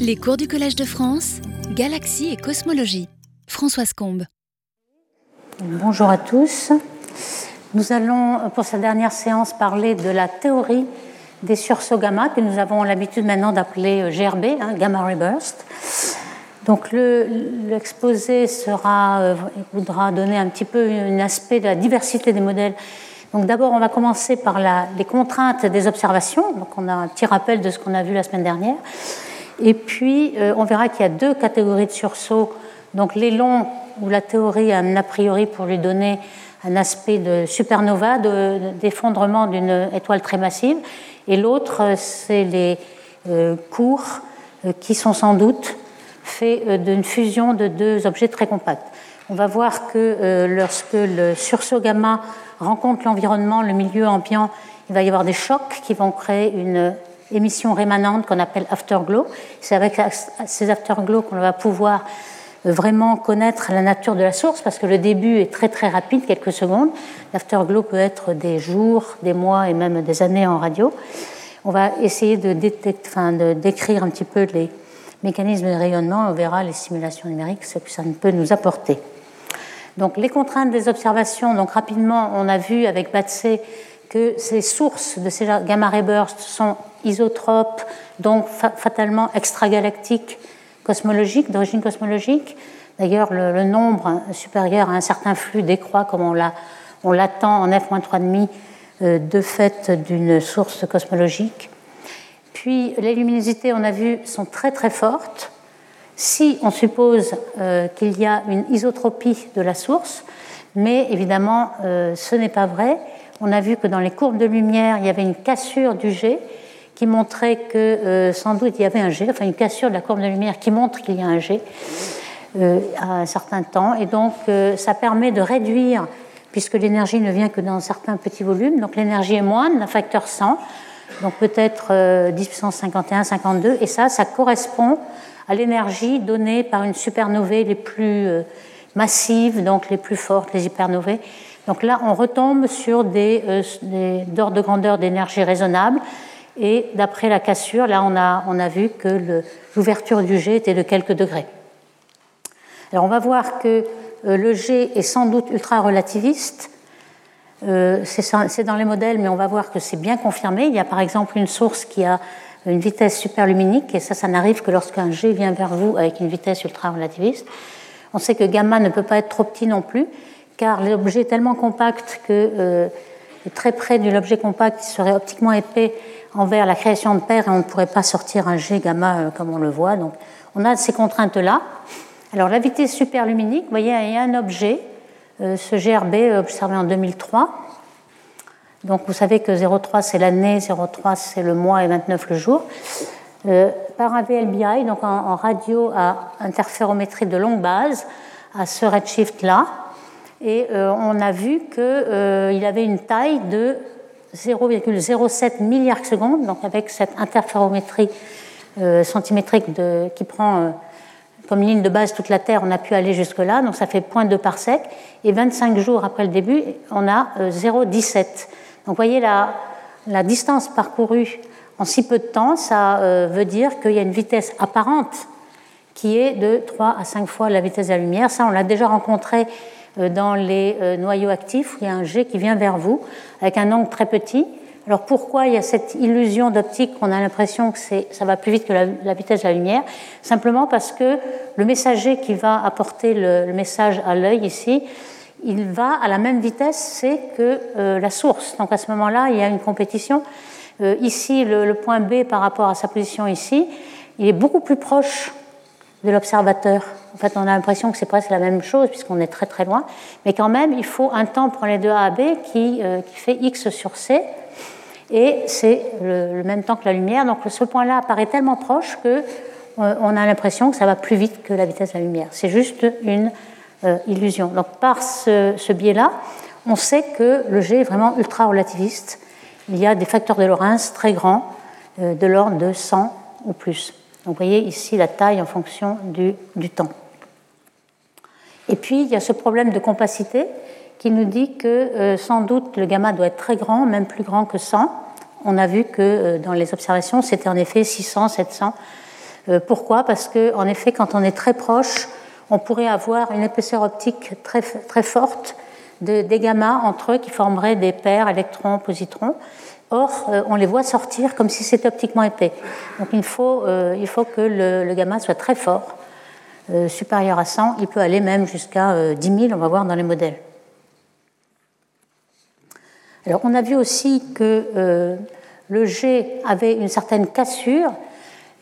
Les cours du Collège de France, Galaxie et Cosmologie. Françoise Combe. Bonjour à tous. Nous allons, pour cette dernière séance, parler de la théorie des sursauts gamma, que nous avons l'habitude maintenant d'appeler GRB, hein, Gamma Ray Burst. Donc l'exposé sera, euh, voudra donner un petit peu un aspect de la diversité des modèles. Donc d'abord, on va commencer par les contraintes des observations. Donc on a un petit rappel de ce qu'on a vu la semaine dernière. Et puis, euh, on verra qu'il y a deux catégories de sursauts. Donc les longs, où la théorie a un a priori pour lui donner un aspect de supernova, d'effondrement d'une étoile très massive. Et l'autre, c'est les euh, courts, qui sont sans doute fait euh, d'une fusion de deux objets très compacts. On va voir que euh, lorsque le sursaut gamma rencontre l'environnement, le milieu ambiant, il va y avoir des chocs qui vont créer une émission rémanente qu'on appelle afterglow. C'est avec ces afterglows qu'on va pouvoir euh, vraiment connaître la nature de la source parce que le début est très très rapide, quelques secondes. L'afterglow peut être des jours, des mois et même des années en radio. On va essayer de, enfin, de décrire un petit peu les, mécanisme de rayonnement, on verra les simulations numériques, ce que ça peut nous apporter. Donc les contraintes des observations, donc rapidement, on a vu avec Batsé que ces sources de ces gamma ray bursts sont isotropes, donc fatalement extragalactiques, cosmologiques, d'origine cosmologique. D'ailleurs, le, nombre supérieur à un certain flux décroît comme on l'attend en f-3,5 euh, de fait d'une source cosmologique. Puis les luminosités, on a vu, sont très très fortes. Si on suppose euh, qu'il y a une isotropie de la source, mais évidemment euh, ce n'est pas vrai. On a vu que dans les courbes de lumière, il y avait une cassure du G qui montrait que euh, sans doute il y avait un G, enfin une cassure de la courbe de lumière qui montre qu'il y a un G à un certain temps. Et donc ça permet de réduire, puisque l'énergie ne vient que dans certains petits volumes, donc l'énergie est moindre d'un facteur 100 donc peut-être 10 puissance 51, 52, et ça, ça correspond à l'énergie donnée par une supernovae les plus euh, massives, donc les plus fortes, les hypernovae. Donc là, on retombe sur des, euh, d'ordre de grandeur d'énergie raisonnable, et d'après la cassure, là, on a, on a vu que l'ouverture du G était de quelques degrés. Alors on va voir que euh, le G est sans doute ultra-relativiste, euh, c'est dans les modèles, mais on va voir que c'est bien confirmé. Il y a par exemple une source qui a une vitesse superluminique, et ça, ça n'arrive que lorsqu'un G vient vers vous avec une vitesse ultra-relativiste. On sait que gamma ne peut pas être trop petit non plus, car l'objet est tellement compact que euh, très près de l'objet compact, il serait optiquement épais envers la création de paires et on ne pourrait pas sortir un G gamma euh, comme on le voit. Donc on a ces contraintes-là. Alors la vitesse superluminique, vous voyez, il y a un objet euh, ce GRB observé en 2003. Donc vous savez que 0,3 c'est l'année, 0,3 c'est le mois et 29 le jour. Euh, par un VLBI, donc en, radio à interférométrie de longue base, à ce redshift-là. Et euh, on a vu qu'il avait une taille de 0,07 milliards secondes, donc avec cette interférométrie centimétrique de, qui prend comme ligne de base toute la Terre, on a pu aller jusque-là, donc ça fait 0,2 parsec. Et 25 jours après le début, on a 0,17. Euh, donc vous voyez la, la, distance parcourue en si peu de temps, ça euh, veut dire qu'il y a une vitesse apparente qui est de 3 à 5 fois la vitesse de la lumière. Ça, on l'a déjà rencontré euh, dans les noyaux actifs, il y a un G qui vient vers vous avec un angle très petit. Alors pourquoi il y a cette illusion d'optique qu'on a l'impression que ça va plus vite que la, vitesse de la lumière? Simplement parce que le messager qui va apporter le, message à l'œil ici, il va à la même vitesse que euh, la source. Donc à ce moment-là, il y a une compétition. Euh, ici, le, point B par rapport à sa position ici, il est beaucoup plus proche de l'observateur. En fait, on a l'impression que c'est presque la même chose puisqu'on est très très loin, mais quand même, il faut un temps pour les deux A à B qui, euh, qui fait x sur c et c'est le, même temps que la lumière. Donc ce point-là apparaît tellement proche que euh, a l'impression que ça va plus vite que la vitesse de la lumière. C'est juste une euh, illusion. Donc par ce, biais-là, on sait que le G est vraiment ultra relativiste. Il y a des facteurs de Lorentz très grands, de l'ordre de 100 ou plus. Vous voyez ici la taille en fonction du, temps. Et puis il y a ce problème de compacité qui nous dit que euh, sans doute le gamma doit être très grand, même plus grand que 100. On a vu que euh, dans les observations, c'était en effet 600, 700 pourquoi? Parce qu'en effet, quand on est très proche, on pourrait avoir une épaisseur optique très, très forte de, des gammas entre eux qui formeraient des paires électrons-positrons. Or, on les voit sortir comme si c'était optiquement épais. Donc il faut, il faut que le, le, gamma soit très fort, supérieur à 100. Il peut aller même jusqu'à 10 000, on va voir dans les modèles. Alors, on a vu aussi que euh, le G avait une certaine cassure,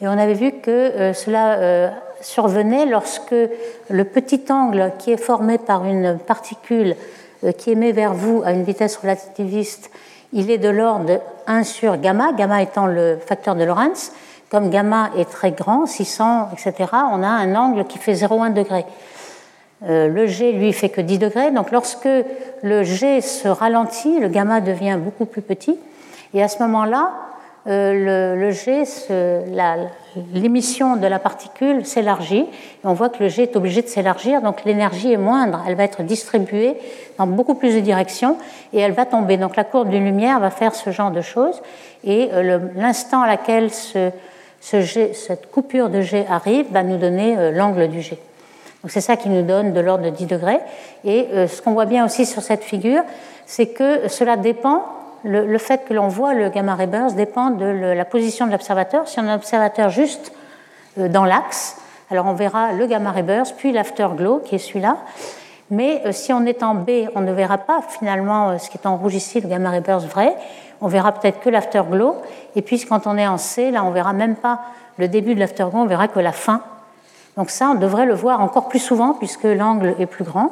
et on avait vu que euh, cela euh, survenait lorsque le petit angle qui est formé par une particule qui émet vers vous à une vitesse relativiste, il est de l'ordre de 1 sur gamma, gamma étant le facteur de Lorentz. Comme gamma est très grand, 600, etc., on a un angle qui fait 0,1 degré. Euh, le G, lui, fait que 10 degrés. Donc lorsque le G se ralentit, le gamma devient beaucoup plus petit. Et à ce moment-là, euh, l'émission de la particule s'élargit. on voit que le G est obligé de s'élargir, donc l'énergie est moindre. Elle va être distribuée dans beaucoup plus de directions et elle va tomber. Donc la courbe d'une lumière va faire ce genre de choses. Et euh, l'instant à laquelle ce, cette coupure de G arrive va nous donner l'angle du. Donc c'est ça qui nous donne de l'ordre de 10 degrés. Et euh, ce qu'on voit bien aussi sur cette figure, c'est que cela dépend, le, fait que l'on voit le gamma ray burst dépend de la position de l'observateur. Si on a un observateur juste euh, dans l'axe, alors on verra le gamma ray burst, puis l'afterglow qui est celui-là. Mais euh, si on est en B, on ne verra pas finalement ce qui est en rouge ici, le gamma ray burst vrai. On verra peut-être que l'afterglow. Et puis quand on est en C, là on verra même pas le début de l'afterglow, on verra que la fin donc ça, on devrait le voir encore plus souvent puisque l'angle est plus grand.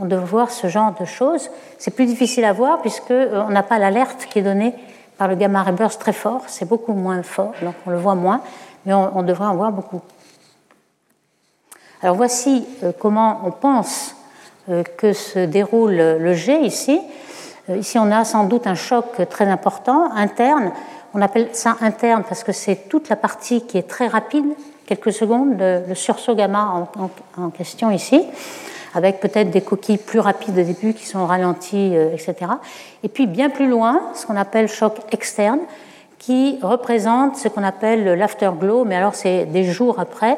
On devrait voir ce genre de choses. C'est plus difficile à voir puisqu'on euh, n'a pas l'alerte qui est donnée par le gamma ray burst très fort. C'est beaucoup moins fort, donc on le voit moins, mais on, devrait en voir beaucoup. Alors voici euh, comment on pense euh, que se déroule le G ici. Ici, on a sans doute un choc très important interne. On appelle ça interne parce que c'est toute la partie qui est très rapide quelques secondes le, sursaut gamma en, question ici, avec peut-être des coquilles plus rapides au début qui sont ralenties, euh, etc. Et puis bien plus loin, ce qu'on appelle choc externe, qui représente ce qu'on appelle l'afterglow, mais alors c'est des jours après,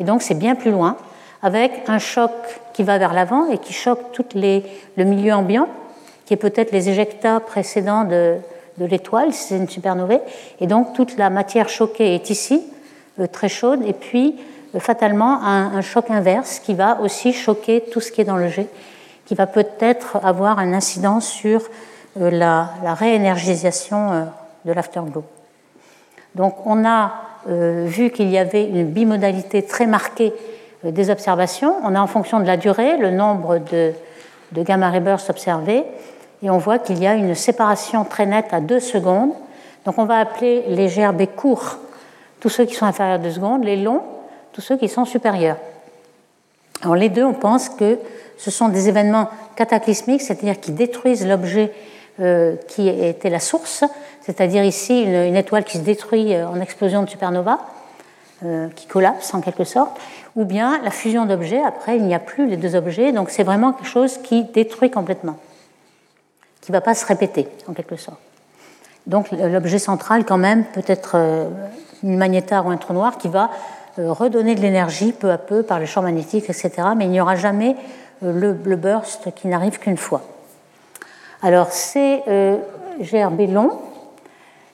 et donc c'est bien plus loin, avec un choc qui va vers l'avant et qui choque tout le milieu ambiant, qui est peut-être les éjectats précédents de, de l'étoile, si c'est une supernovae, et donc toute la matière choquée est ici, euh, très chaude, et puis fatalement un, choc inverse qui va aussi choquer tout ce qui est dans le jet, qui va peut-être avoir un incident sur euh, la, réénergisation de l'afterglow. Donc on a vu qu'il y avait une bimodalité très marquée des observations. On a en fonction de la durée le nombre de, de gamma ray bursts observés et on voit qu'il y a une séparation très nette à 2 secondes. Donc on va appeler les GRB courts tous ceux qui sont inférieurs à 2 secondes, les longs, tous ceux qui sont supérieurs. Alors les deux, on pense que ce sont des événements cataclysmiques, c'est-à-dire qui détruisent l'objet euh, qui était la source, c'est-à-dire ici une, étoile qui se détruit euh, en explosion de supernova, euh, qui collapse en quelque sorte, ou bien la fusion d'objets, après il n'y a plus les deux objets, donc c'est vraiment quelque chose qui détruit complètement, qui ne va pas se répéter en quelque sorte. Donc l'objet central quand même peut être une magnétar ou un trou noir qui va redonner de l'énergie peu à peu par le champ magnétique, etc. Mais il n'y aura jamais euh, le, burst qui n'arrive qu'une fois. Alors, c'est euh, GRB long.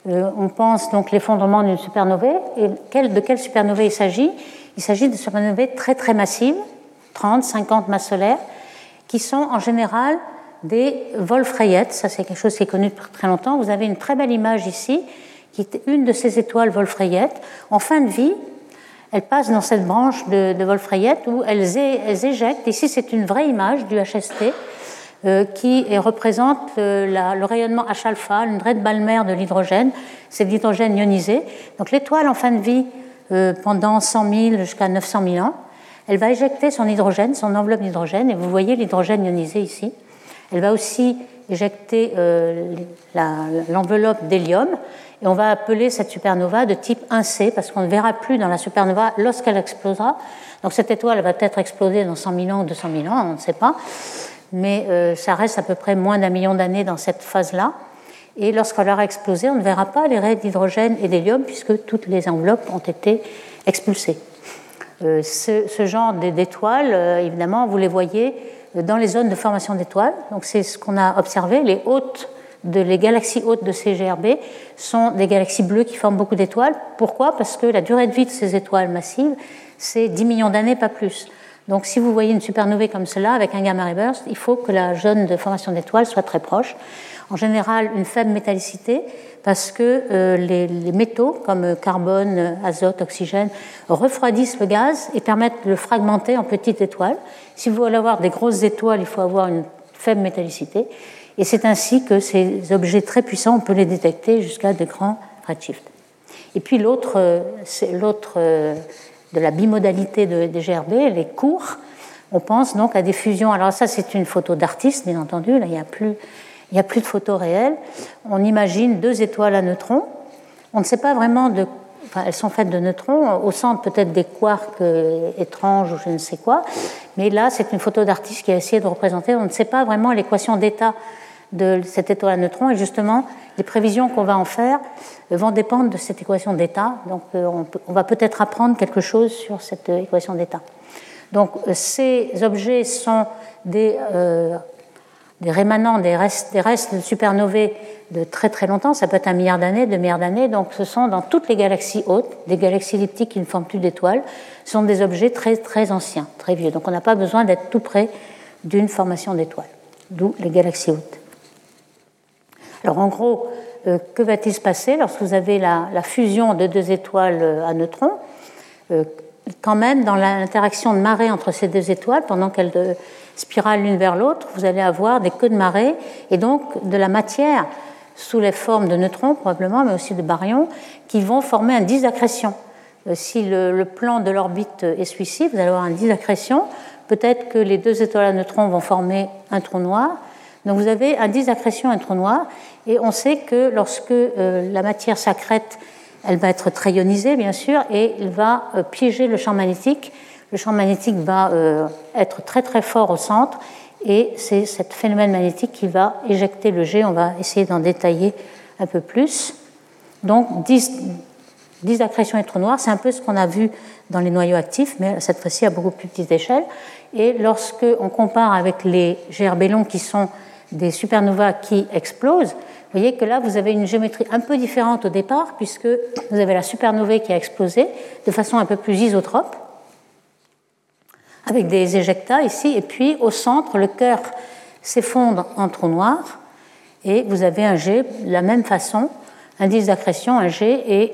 on pense donc l'effondrement d'une supernovae. Et de quelle supernovae il s'agit? Il s'agit de supernovae très très massives, 30, 50 masses solaires, qui sont en général des Wolf-Rayet. Ça, c'est quelque chose qui est connu depuis très longtemps. Vous avez une très belle image ici qui est une de ces étoiles Wolf-Rayet. En fin de vie, elles passent dans cette branche de, de Wolf-Rayet où elles, éjectent. Ici, c'est une vraie image du HST euh, qui représente le rayonnement H-alpha, une de Balmer de l'hydrogène. C'est de l'hydrogène ionisé. Donc l'étoile en fin de vie, euh, pendant 100 000 jusqu'à 900 000 ans, elle va éjecter son hydrogène, son enveloppe d'hydrogène, et vous voyez l'hydrogène ionisé ici. Elle va aussi éjecter euh, l'enveloppe d'hélium. Et on va appeler cette supernova de type 1C parce qu'on ne verra plus dans la supernova lorsqu'elle explosera. Donc cette étoile va peut-être exploser dans 100 000 ans ou 200 000 ans, on ne sait pas. Mais euh, ça reste à peu près moins d'un million d'années dans cette phase-là. Et lorsqu'elle aura explosé, on ne verra pas les raies d'hydrogène et d'hélium puisque toutes les enveloppes ont été expulsées. Ce, genre d'étoiles, évidemment, vous les voyez dans les zones de formation d'étoiles. Donc c'est ce qu'on a observé. Les hôtes de les galaxies hautes de CGRB sont des galaxies bleues qui forment beaucoup d'étoiles. Pourquoi? Parce que la durée de vie de ces étoiles massives, c'est 10 millions d'années, pas plus. Donc si vous voyez une supernovae comme cela avec un gamma ray burst, il faut que la zone de formation d'étoiles soit très proche. En général, une faible métallicité parce que euh, les, métaux comme carbone, azote, oxygène refroidissent le gaz et permettent de le fragmenter en petites étoiles. Si vous voulez avoir des grosses étoiles, il faut avoir une faible métallicité. Et c'est ainsi que ces objets très puissants, on peut les détecter jusqu'à de grands redshifts. Et puis l'autre, euh, l'autre euh, de la bimodalité de, des GRB, les cours, on pense donc à des fusions. Alors ça, c'est une photo d'artiste, bien entendu. Là, il n'y a plus, il a plus de photos réelles. On imagine deux étoiles à neutrons. On ne sait pas vraiment elles sont faites de neutrons, au centre peut-être des quarks euh, étranges ou je ne sais quoi, mais là c'est une photo d'artiste qui a essayé de représenter, on ne sait pas vraiment l'équation d'état de cette étoile à neutrons. Et justement, les prévisions qu'on va en faire vont dépendre de cette équation d'état. Donc, euh, on, va peut-être apprendre quelque chose sur cette euh, équation d'état. Donc, euh, ces objets sont des, des rémanents, des restes, des restes de supernovae de très très longtemps. Ça peut être un milliard d'années, deux milliards d'années. Donc, ce sont dans toutes les galaxies hautes, des galaxies elliptiques qui ne forment plus d'étoiles, ce sont des objets très très anciens, très vieux. Donc, on n'a pas besoin d'être tout près d'une formation d'étoiles, d'où les galaxies hautes. Alors en gros, euh, que va-t-il se passer lorsque vous avez la, fusion de deux étoiles euh, à neutrons euh, Quand même, dans l'interaction de marée entre ces deux étoiles, pendant qu'elles spiralent l'une vers l'autre, vous allez avoir des queues de marée et donc de la matière sous les formes de neutrons probablement, mais aussi de baryons, qui vont former un disaccrétion. Si le, plan de l'orbite est celui-ci, vous allez avoir un disaccrétion. Peut-être que les deux étoiles à neutrons vont former un trou noir. Donc vous avez un disaccrétion, un trou noir, et on sait que lorsque euh, la matière s'accrète, elle va être très ionisée, bien sûr, et il va euh, piéger le champ magnétique. Le champ magnétique va euh, être très très fort au centre, et c'est ce phénomène magnétique qui va éjecter le jet. On va essayer d'en détailler un peu plus. Donc, disaccrétion et trou noir, c'est un peu ce qu'on a vu dans les noyaux actifs, mais cette fois-ci à beaucoup plus petite échelle. Et lorsque on compare avec les GRB longs qui sont des supernovas qui explosent, vous voyez que là, vous avez une géométrie un peu différente au départ, puisque vous avez la supernovae qui a explosé de façon un peu plus isotrope, avec des éjectats ici, et puis au centre, le cœur s'effondre en trou noir, et vous avez un G de la même façon, indice d'accrétion, un G, et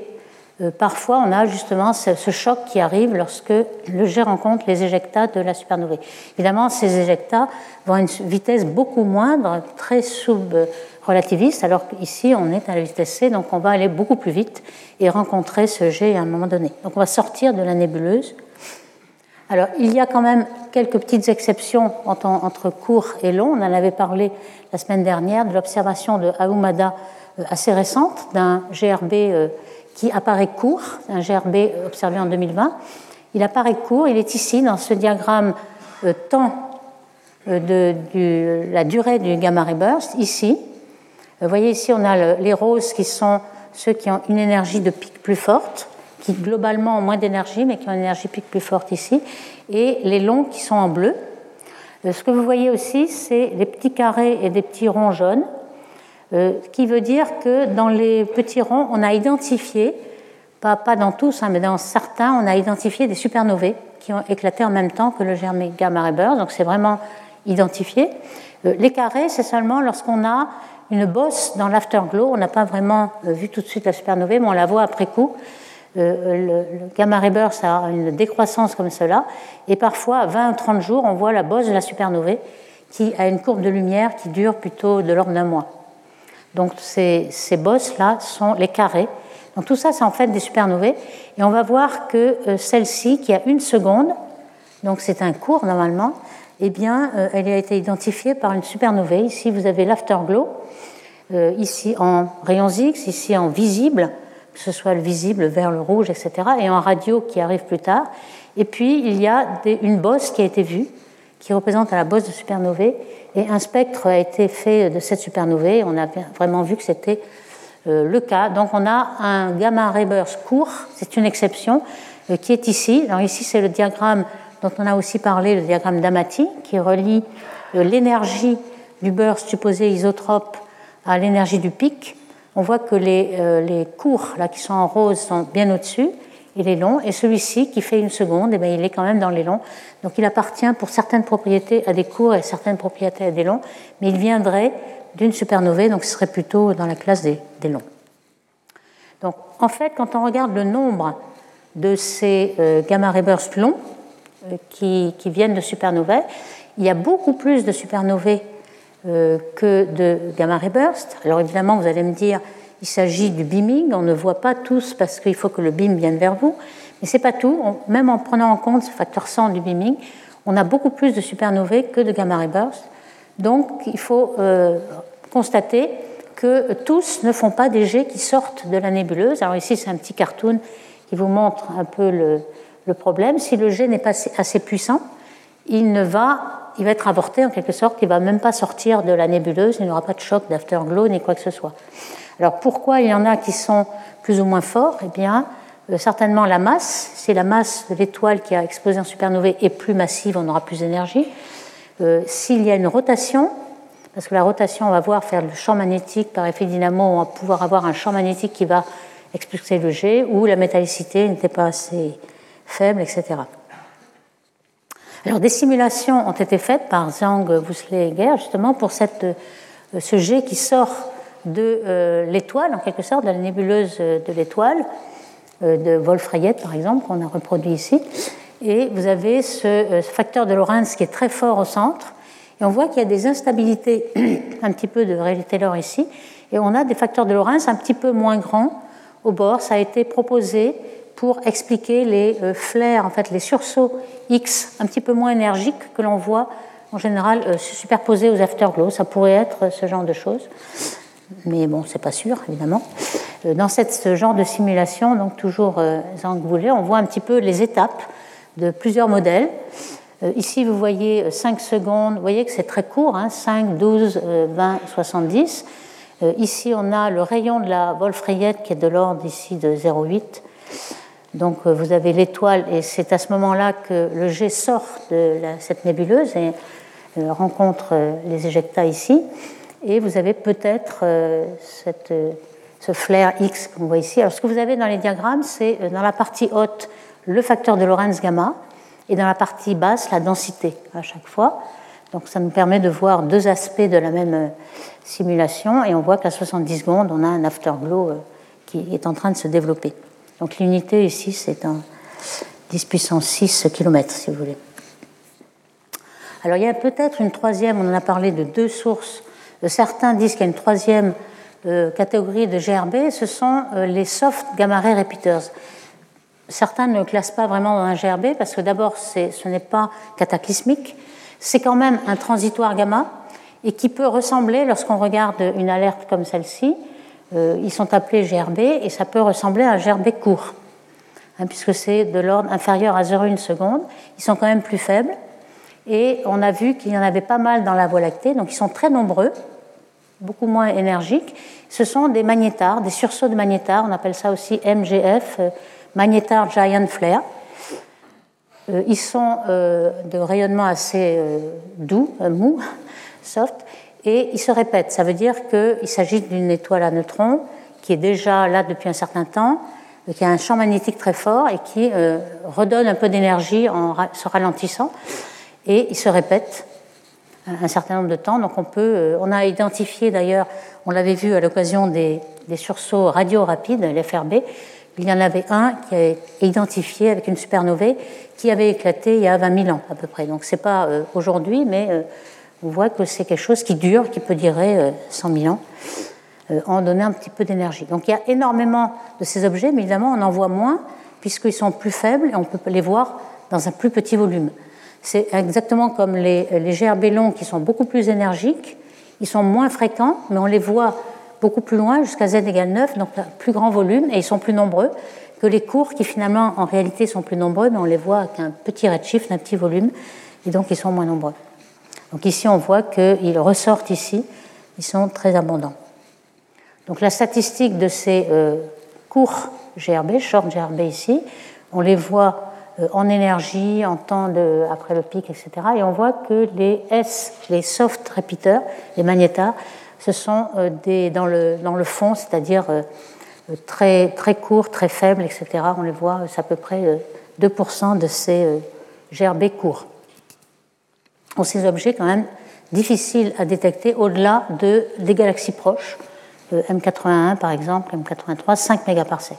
euh, parfois on a justement ce, choc qui arrive lorsque le jet rencontre les éjectats de la supernovae. Évidemment, ces éjectats vont à une vitesse beaucoup moindre, très sub-relativiste, alors qu'ici on est à la vitesse c, donc on va aller beaucoup plus vite et rencontrer ce jet à un moment donné. Donc on va sortir de la nébuleuse. Alors il y a quand même quelques petites exceptions entre court et long. On en avait parlé la semaine dernière de l'observation de Ahumada euh, assez récente d'un GRB qui apparaît court, un GRB observé en 2020. Il apparaît court, il est ici dans ce diagramme euh, temps euh, de, la durée du gamma ray burst, ici. Vous voyez ici, on a les roses qui sont ceux qui ont une énergie de pic plus forte, qui globalement ont moins d'énergie, mais qui ont une énergie pic plus forte ici, et les longs qui sont en bleu. Euh, ce que vous voyez aussi, c'est des petits carrés et des petits ronds jaunes. Euh, qui veut dire que dans les petits ronds, on a identifié, pas, dans tous, hein, mais dans certains, on a identifié des supernovae qui ont éclaté en même temps que le germe gamma ray burst, donc c'est vraiment identifié. Euh, les carrés, c'est seulement lorsqu'on a une bosse dans l'afterglow, on n'a pas vraiment vu tout de suite la supernovae, mais on la voit après coup. Le, gamma ray burst a une décroissance comme cela, et parfois, à 20 ou 30 jours, on voit la bosse de la supernovae qui a une courbe de lumière qui dure plutôt de l'ordre d'un mois. Donc ces, ces bosses-là sont les carrés. Donc tout ça, c'est en fait des supernovae. Et on va voir que euh, celle-ci, qui a une seconde, donc c'est un cours normalement, eh bien, euh, elle a été identifiée par une supernovae. Ici, vous avez l'afterglow, euh, ici en rayons X, ici en visible, que ce soit le visible vers le rouge, etc., et en radio qui arrive plus tard. Et puis, il y a une bosse qui a été vue, qui représente la bosse de supernovae, et un spectre a été fait de cette supernovae. On a vraiment vu que c'était euh, le cas. Donc on a un gamma ray burst court, c'est une exception, qui est ici. Alors ici, c'est le diagramme dont on a aussi parlé, le diagramme d'Amati, qui relie l'énergie du burst supposé isotrope à l'énergie du pic. On voit que les, les cours là, qui sont en rose sont bien au-dessus il est long, et celui-ci qui fait une seconde, eh bien, il est quand même dans les longs. Donc il appartient pour certaines propriétés à des courts et certaines propriétés à des longs, mais il viendrait d'une supernovae, donc ce serait plutôt dans la classe des, longs. Donc en fait, quand on regarde le nombre de ces euh, gamma ray bursts longs euh, qui, viennent de supernovae, il y a beaucoup plus de supernovae euh, que de gamma ray bursts. Alors évidemment, vous allez me dire, il s'agit du beaming. On ne voit pas tous parce qu'il faut que le beam vienne vers vous. Mais ce n'est pas tout. même en prenant en compte ce facteur 100 du beaming, on a beaucoup plus de supernovae que de gamma ray bursts. Donc il faut euh, constater que tous ne font pas des jets qui sortent de la nébuleuse. Alors ici, c'est un petit cartoon qui vous montre un peu le, problème. Si le jet n'est pas assez puissant, il, ne va, il va être avorté en quelque sorte, il ne va même pas sortir de la nébuleuse, il n'y aura pas de choc d'afterglow ni quoi que ce soit. Alors pourquoi il y en a qui sont plus ou moins forts? Eh bien, euh, certainement la masse. Si la masse de l'étoile qui a explosé en supernovae est plus massive, on aura plus d'énergie. Euh, s'il y a une rotation, parce que la rotation, on va voir faire le champ magnétique par effet dynamo, on va pouvoir avoir un champ magnétique qui va expulser le jet, ou la métallicité n'était pas assez faible, etc. Alors des simulations ont été faites par Zhang Wusler justement pour euh, ce jet qui sort de euh, l'étoile, en quelque sorte, de la nébuleuse de l'étoile, euh, de Wolf-Rayet par exemple, qu'on a reproduit ici. Et vous avez euh, ce, facteur de Lorentz qui est très fort au centre. Et on voit qu'il y a des instabilités un petit peu de Rayleigh-Taylor ici. Et on a des facteurs de Lorentz un petit peu moins grands au bord. Ça a été proposé pour expliquer les flares, en fait les sursauts X un petit peu moins énergiques que l'on voit en général se superposer aux afterglows. Ça pourrait être ce genre de choses mais bon, c'est pas sûr, évidemment. Euh, dans ce genre de simulation, donc toujours euh, voulait, on voit un petit peu les étapes de plusieurs modèles. Euh, ici, vous voyez 5 secondes, vous voyez que c'est très court, 5, 12, 20, 70. Ici, on a le rayon de la Wolf-Rayet qui est de l'ordre ici de 0,8. Donc, vous avez l'étoile, et c'est à ce moment-là que le jet sort de cette nébuleuse et rencontre les éjectats ici. Et vous avez peut-être euh, euh, ce flare X qu'on voit ici. Alors, ce que vous avez dans les diagrammes, c'est euh, dans la partie haute le facteur de Lorentz gamma et dans la partie basse la densité à chaque fois. Donc, ça nous permet de voir deux aspects de la même simulation et on voit qu'à 70 secondes, on a un afterglow qui est en train de se développer. Donc, l'unité ici, c'est un 10 puissance 6 km, si vous voulez. Alors, il y a peut-être une troisième, on en a parlé de deux sources Certains disent qu'il y a une troisième euh, catégorie de GRB, ce sont euh, les soft gamma ray repeaters. Certains ne classent pas vraiment dans un GRB parce que d'abord, ce n'est pas cataclysmique, c'est quand même un transitoire gamma et qui peut ressembler, lorsqu'on regarde une alerte comme celle-ci, euh, ils sont appelés GRB et ça peut ressembler à un GRB court, hein, puisque c'est de l'ordre inférieur à 0,1 seconde. Ils sont quand même plus faibles et on a vu qu'il y en avait pas mal dans la Voie lactée, donc ils sont très nombreux beaucoup moins énergiques. Ce sont des magnétars, des sursauts de magnétars, on appelle ça aussi MGF, euh, Magnetar Giant Flare. Euh, ils sont euh, de rayonnement assez doux, mou, soft, et ils se répètent. Ça veut dire qu'il s'agit d'une étoile à neutrons qui est déjà là depuis un certain temps, qui a un champ magnétique très fort et qui redonne un peu d'énergie en se ralentissant. Et ils se répètent un certain nombre de temps. Donc on peut, euh, on a identifié d'ailleurs, on l'avait vu à l'occasion des, sursauts radio rapides, l'FRB, il y en avait un qui est identifié avec une supernovae qui avait éclaté il y a 20 000 ans à peu près. Donc c'est pas euh, aujourd'hui, mais euh, on voit que c'est quelque chose qui dure, qui peut durer 100 000 ans, en donnant un petit peu d'énergie. Donc il y a énormément de ces objets, mais évidemment on en voit moins puisqu'ils sont plus faibles et on peut les voir dans un plus petit volume. C'est exactement comme les, les qui sont beaucoup plus énergiques. Ils sont moins fréquents, mais on les voit beaucoup plus loin, jusqu'à z égale 9, donc plus grand volume, et ils sont plus nombreux que les cours qui finalement en réalité sont plus nombreux, mais on les voit avec un petit redshift, un petit volume, et donc ils sont moins nombreux. Donc ici on voit qu'ils ressortent ici, ils sont très abondants. Donc la statistique de ces euh, courts GRB, short GRB ici, on les voit euh, en énergie, en temps après le pic, etc. Et on voit que les S, les soft repeaters, les magnétas, ce sont euh, des, dans, le, dans le fond, c'est-à-dire très, très courts, très faibles, etc. On les voit, c'est à peu près 2% de ces GRB courts. Donc ces objets quand même difficiles à détecter au-delà de, des galaxies proches, M81 par exemple, M83, 5 mégaparsecs.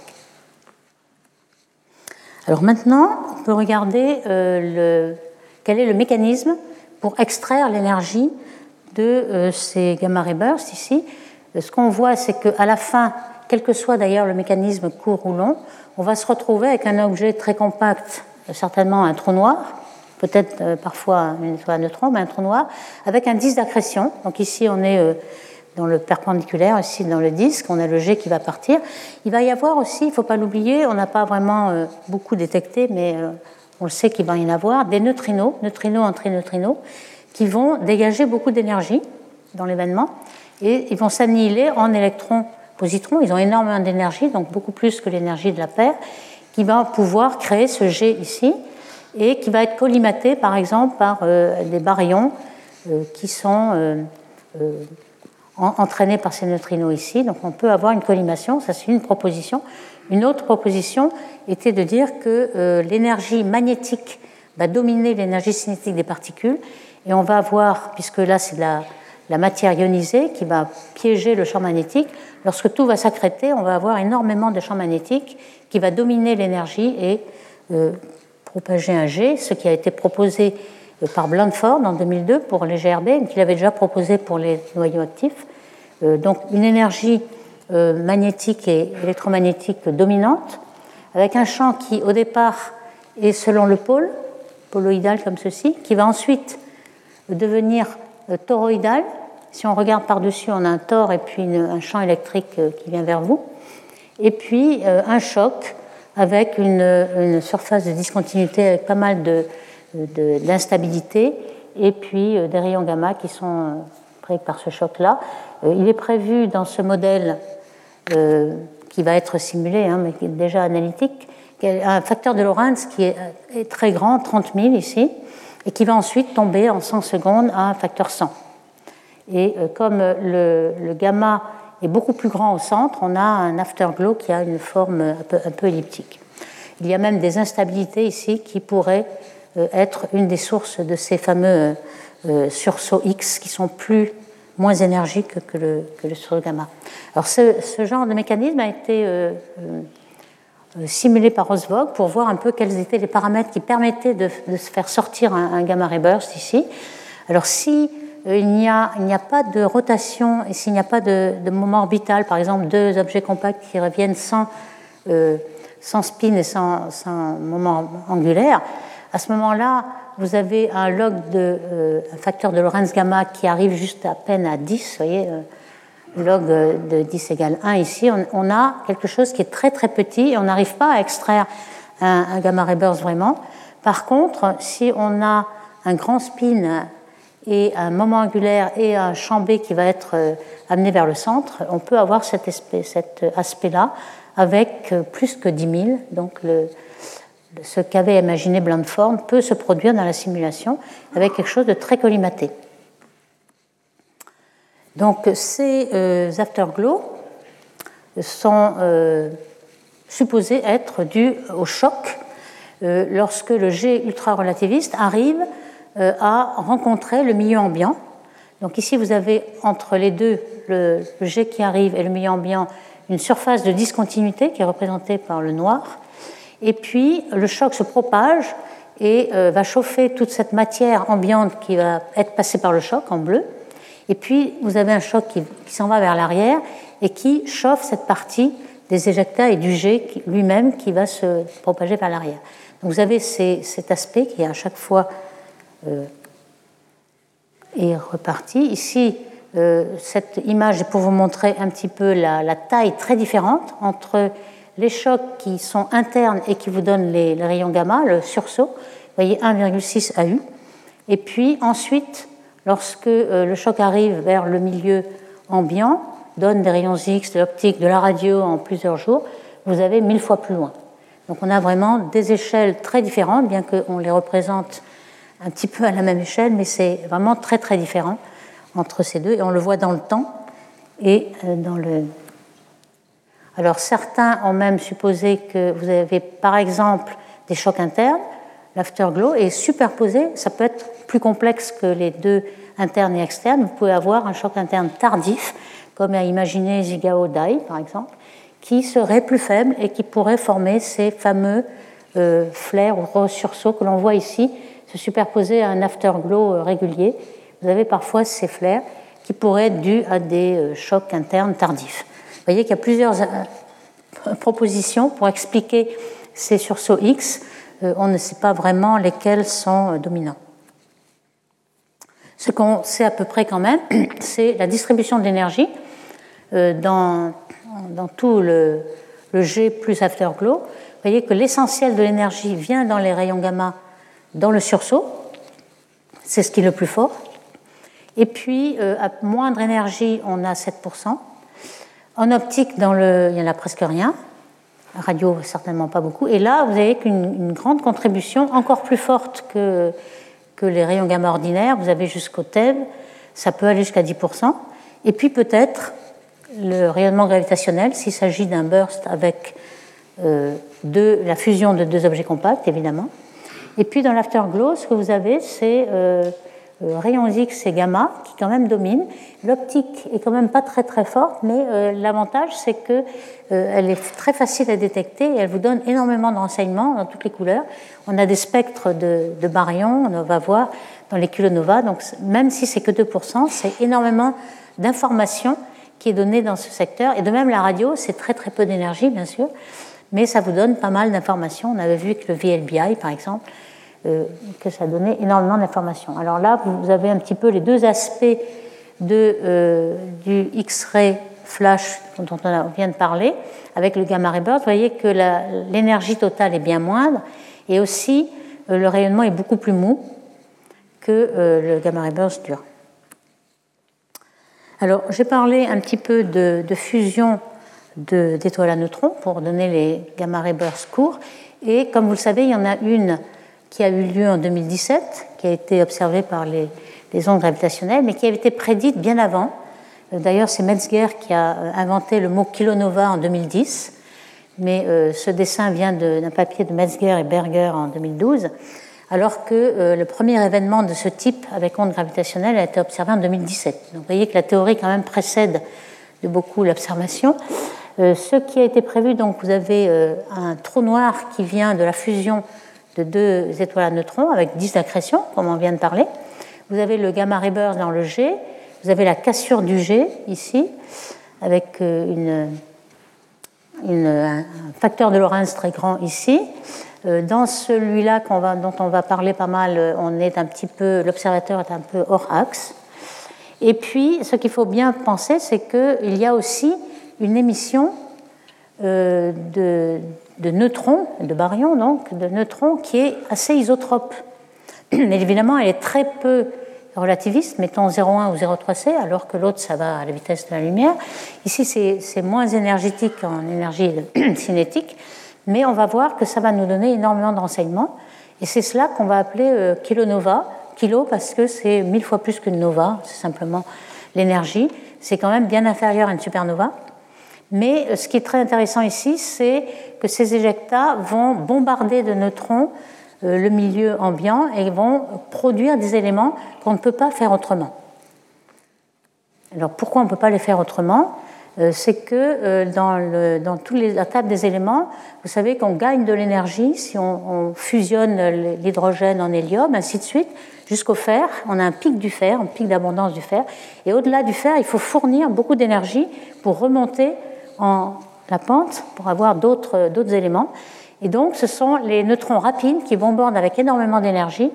Alors maintenant, on peut regarder euh, quel est le mécanisme pour extraire l'énergie de euh, ces gamma ray bursts ici. Ce qu'on voit, c'est qu'à la fin, quel que soit d'ailleurs le mécanisme court ou long, on va se retrouver avec un objet très compact, certainement un trou noir, peut-être euh, parfois une étoile à neutrons, mais un trou noir, avec un disque d'accrétion. Donc ici, on est dans le perpendiculaire, ici dans le disque, on a le jet qui va partir. Il va y avoir aussi, il ne faut pas l'oublier, on n'a pas vraiment euh, beaucoup détecté, mais euh, on le sait qu'il va y en avoir, des neutrinos, neutrinos, antrineutrinos, qui vont dégager beaucoup d'énergie dans l'événement et ils vont s'annihiler en électrons positrons. Ils ont énormément d'énergie, donc beaucoup plus que l'énergie de la paire, qui va pouvoir créer ce jet ici et qui va être collimaté par exemple par euh, des baryons qui sont entraînés par ces neutrinos ici. Donc on peut avoir une collimation, ça c'est une proposition. Une autre proposition était de dire que euh, l'énergie magnétique va dominer l'énergie cinétique des particules et on va avoir, puisque là c'est la, la matière ionisée qui va piéger le champ magnétique, lorsque tout va s'accréter, on va avoir énormément de champ magnétique qui va dominer l'énergie et euh, propager un G, ce qui a été proposé euh, par Blandford en 2002 pour les GRB, qu'il avait déjà proposé pour les noyaux actifs. Euh, donc une énergie euh, magnétique et électromagnétique dominante, avec un champ qui au départ est selon le pôle, poloïdal comme ceci, qui va ensuite devenir toroïdal. Si on regarde par-dessus, on a un tor et puis un champ électrique qui vient vers vous. Et puis un choc avec une, surface de discontinuité avec pas mal de, d'instabilité et puis euh, des rayons gamma qui sont euh, pris par ce choc-là. Euh, il est prévu dans ce modèle qui va être simulé, hein, mais qui est déjà analytique, un facteur de Lorentz qui est, très grand, 30 000 ici, et qui va ensuite tomber en 100 secondes à un facteur 100. Et comme le, gamma est beaucoup plus grand au centre, on a un afterglow qui a une forme un peu, un elliptique. Il y a même des instabilités ici qui pourraient euh, être une des sources de ces fameux euh, sursauts X qui sont plus moins énergiques que le, sursaut gamma. Alors ce, genre de mécanisme a été euh, simulé par Rosvog pour voir un peu quels étaient les paramètres qui permettaient de, se faire sortir un, gamma ray burst ici. Alors si il n'y a, pas de rotation et s'il n'y a pas de, moment orbital, par exemple deux objets compacts qui reviennent sans, sans spin et sans, moment angulaire, à ce moment-là, vous avez un log de euh, un facteur de Lorentz gamma qui arrive juste à peine à 10, vous voyez, euh, log de 10 égale 1 ici. On, a quelque chose qui est très très petit et on n'arrive pas à extraire un, gamma ray vraiment. Par contre, si on a un grand spin et un moment angulaire et un champ B qui va être euh, amené vers le centre, on peut avoir cet aspect-là avec plus que 10 000, donc ce qu'avait imaginé Blandford peut se produire dans la simulation avec quelque chose de très collimaté. Donc ces euh, afterglows sont euh, supposés être dus au choc euh, lorsque le jet ultra-relativiste arrive à rencontrer le milieu ambiant. Donc ici vous avez entre les deux, le, jet qui arrive et le milieu ambiant, une surface de discontinuité qui est représentée par le noir et puis, le choc se propage et euh, va chauffer toute cette matière ambiante qui va être passée par le choc en bleu. Et puis, vous avez un choc qui, s'en va vers l'arrière et qui chauffe cette partie des éjectats et du jet lui-même qui va se propager vers l'arrière. Donc, vous avez cet aspect qui, à chaque fois, euh, est reparti. Ici, euh, cette image est pour vous montrer un petit peu la, taille très différente entre les chocs qui sont internes et qui vous donnent les, rayons gamma, le sursaut, vous voyez 1,6 AU. Et puis ensuite, lorsque euh, le choc arrive vers le milieu ambiant, donne des rayons X, de l'optique, de la radio en plusieurs jours, vous avez mille fois plus loin. Donc on a vraiment des échelles très différentes, bien qu'on les représente un petit peu à la même échelle, mais c'est vraiment très très différent entre ces deux, et on le voit dans le temps et euh, dans le... Alors certains ont même supposé que vous avez par exemple des chocs internes, l'afterglow, et superposé, ça peut être plus complexe que les deux internes et externes, vous pouvez avoir un choc interne tardif, comme à imaginer Zigao Dai par exemple, qui serait plus faible et qui pourrait former ces fameux euh, flares ou sursauts que l'on voit ici se superposer à un afterglow euh, régulier. Vous avez parfois ces flares qui pourraient être dus à des euh, chocs internes tardifs. Vous voyez qu'il y a plusieurs propositions pour expliquer ces sursauts X. on ne sait pas vraiment lesquels sont dominants. Ce qu'on sait à peu près quand même, c'est la distribution de l'énergie dans dans tout le, G plus afterglow, vous voyez que l'essentiel de l'énergie vient dans les rayons gamma dans le sursaut, c'est ce qui est le plus fort. Et puis, euh, à moindre énergie, on a 7%. En optique, dans le, il n'y en a presque rien. Radio, certainement pas beaucoup. Et là, vous avez une, grande contribution, encore plus forte que, que les rayons gamma ordinaires. Vous avez jusqu'au TEV, ça peut aller jusqu'à 10%. Et puis peut-être le rayonnement gravitationnel s'il s'agit d'un burst avec euh, la fusion de deux objets compacts, évidemment. Et puis dans l'afterglow, ce que vous avez, c'est euh, euh, rayons X et gamma qui quand même dominent. L'optique est quand même pas très très forte, mais l'avantage c'est que elle est très facile à détecter et elle vous donne énormément de renseignements dans toutes les couleurs. On a des spectres de, de baryons, on va voir dans les kilonovas, donc même si c'est que 2%, c'est énormément d'informations qui est donné dans ce secteur. Et de même, la radio, c'est très très peu d'énergie, bien sûr, mais ça vous donne pas mal d'informations. On avait vu que le VLBI, par exemple, euh, que ça donnait énormément d'informations. Alors là, vous avez un petit peu les deux aspects de, euh, du X-ray flash dont on vient de parler, avec le gamma ray burst. Vous voyez que l'énergie totale est bien moindre, et aussi euh, le rayonnement est beaucoup plus mou que le gamma ray burst dur. Alors, j'ai parlé un petit peu de, fusion d'étoiles à neutrons pour donner les gamma ray bursts courts. Et comme vous le savez, il y en a une qui a eu lieu en 2017, qui a été observée par les, ondes gravitationnelles, mais qui avait été prédite bien avant. D'ailleurs, c'est Metzger qui a inventé le mot kilonova en 2010, mais euh, ce dessin vient d'un papier de Metzger et Berger en 2012 alors que euh, le premier événement de ce type avec onde gravitationnelle a été observé en 2017. Donc vous voyez que la théorie quand même précède de beaucoup l'observation. Euh, ce qui a été prévu, donc vous avez euh, un trou noir qui vient de la fusion de deux étoiles à neutrons avec 10 d'accrétion, comme on vient de parler. Vous avez le gamma ray burst dans le G, vous avez la cassure du G ici, avec une, un facteur de Lorentz très grand ici. Euh, dans celui-là dont on va parler pas mal, euh, on est un petit peu, l'observateur est un peu hors axe. Et puis, ce qu'il faut bien penser, c'est qu'il y a aussi une émission euh, de, neutrons, de baryons donc, de neutrons qui est assez isotrope. Évidemment, elle est très peu relativiste, mettons 0,1 ou 0,3c, alors que l'autre, ça va à la vitesse de la lumière. Ici, c'est moins énergétique en énergie cinétique, mais on va voir que ça va nous donner énormément de renseignements. Et c'est cela qu'on va appeler euh, kilonova. Kilo parce que c'est mille fois plus qu'une nova, c'est simplement l'énergie. C'est quand même bien inférieur à une supernova. Mais ce qui est très intéressant ici, c'est que ces éjectats vont bombarder de neutrons euh, le milieu ambiant et vont produire des éléments qu'on ne peut pas faire autrement. Alors pourquoi on ne peut pas les faire autrement? Euh, c'est que euh, dans, le, dans toute la table des éléments, vous savez qu'on gagne de l'énergie si on, fusionne l'hydrogène en hélium, ainsi de suite, jusqu'au fer. On a un pic du fer, un pic d'abondance du fer. Et au-delà du fer, il faut fournir beaucoup d'énergie pour remonter la pente, pour avoir d'autres éléments. Et donc, ce sont les neutrons rapides qui bombardent avec énormément d'énergie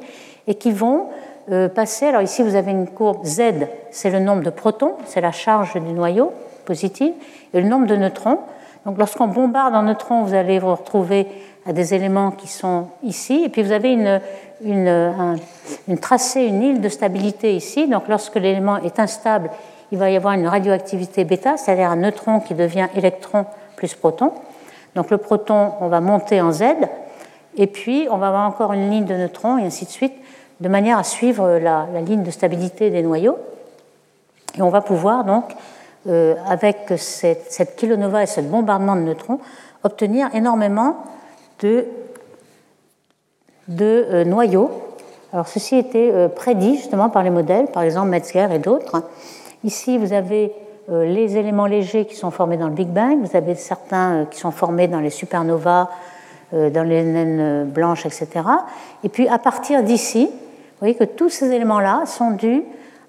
et qui vont euh, passer. Alors ici, vous avez une courbe Z, c'est le nombre de protons, c'est la charge du noyau positive, et le nombre de neutrons. Donc lorsqu'on bombarde en neutrons, vous allez vous retrouver à des éléments qui sont ici, et puis vous avez une, une, une tracée, une île de stabilité ici. Donc lorsque l'élément est instable, il va y avoir une radioactivité bêta, c'est-à-dire un neutron qui devient électron plus proton. Donc le proton, on va monter en Z, et puis on va avoir encore une ligne de neutrons, et ainsi de suite, de manière à suivre la, ligne de stabilité des noyaux. Et on va pouvoir donc, euh, avec cette, kilonova et ce bombardement de neutrons, obtenir énormément de, de euh, noyaux. Alors ceci était euh, prédit justement par les modèles, par exemple Metzger et d'autres. Ici, vous avez les éléments légers qui sont formés dans le Big Bang, vous avez certains qui sont formés dans les supernovas, dans les naines blanches, etc. Et puis à partir d'ici, vous voyez que tous ces éléments-là sont dus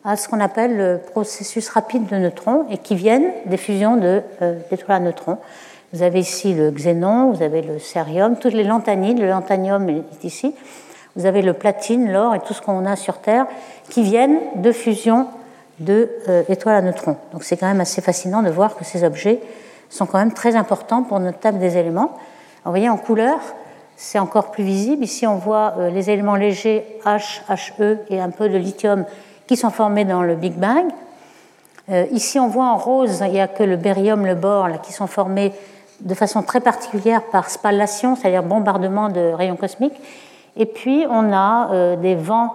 à ce qu'on appelle le processus rapide de neutrons et qui viennent des fusions d'étoiles de, à neutrons. Vous avez ici le xénon, vous avez le cérium, toutes les lanthanides, le lanthanium est ici. Vous avez le platine, l'or et tout ce qu'on a sur Terre qui viennent de fusions d'étoiles à neutrons. Donc c'est quand même assez fascinant de voir que ces objets sont quand même très importants pour notre table des éléments. vous voyez en couleur, c'est encore plus visible. Ici, on voit euh, les éléments légers H, HE et un peu de lithium qui sont formés dans le Big Bang. Euh, ici, on voit en rose, il n'y a que le bérium, le bore, qui sont formés de façon très particulière par spallation, c'est-à-dire bombardement de rayons cosmiques. Et puis, on a euh, des vents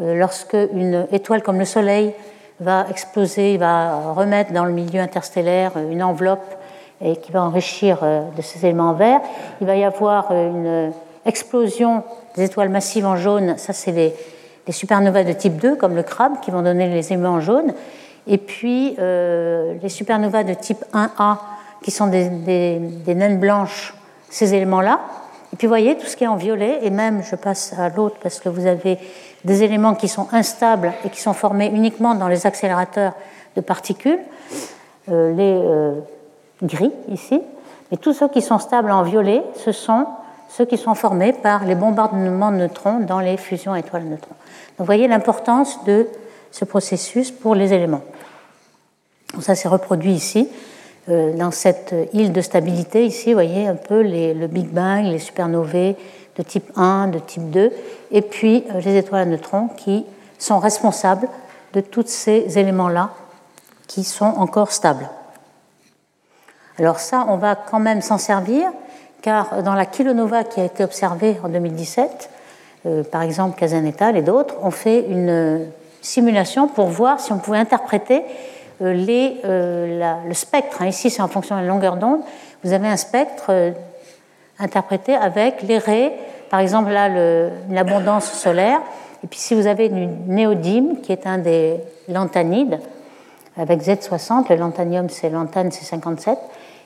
lorsque une étoile comme le Soleil va exploser, va remettre dans le milieu interstellaire une enveloppe et qui va enrichir euh, de ces éléments verts. Il va y avoir euh, une explosion des étoiles massives en jaune, ça c'est les, supernovas de type 2 comme le crabe qui vont donner les éléments jaunes, et puis euh, les supernovas de type 1A qui sont des, naines blanches, ces éléments-là. Et puis vous voyez tout ce qui est en violet, et même je passe à l'autre parce que vous avez des éléments qui sont instables et qui sont formés uniquement dans les accélérateurs de particules. les gris ici, et tous ceux qui sont stables en violet, ce sont ceux qui sont formés par les bombardements de neutrons dans les fusions étoiles neutrons. Donc vous voyez l'importance de ce processus pour les éléments. ça s'est reproduit ici, euh, dans cette île de stabilité. Ici, vous voyez un peu le Big Bang, les supernovae de type 1, de type 2, et puis euh, les étoiles à neutrons qui sont responsables de tous ces éléments-là qui sont encore stables. Alors ça, on va quand même s'en servir, car dans la kilonova qui a été observée en 2017, euh, par exemple Casanetal et d'autres, on fait une simulation pour voir si on pouvait interpréter euh, les, euh, le spectre. Hein. Ici, c'est en fonction de la longueur d'onde. Vous avez un spectre interprété avec les raies, par exemple là, l'abondance solaire. Et puis si vous avez une néodyme, qui est un des lanthanides, avec Z60, le lanthanium c'est lanthane C57,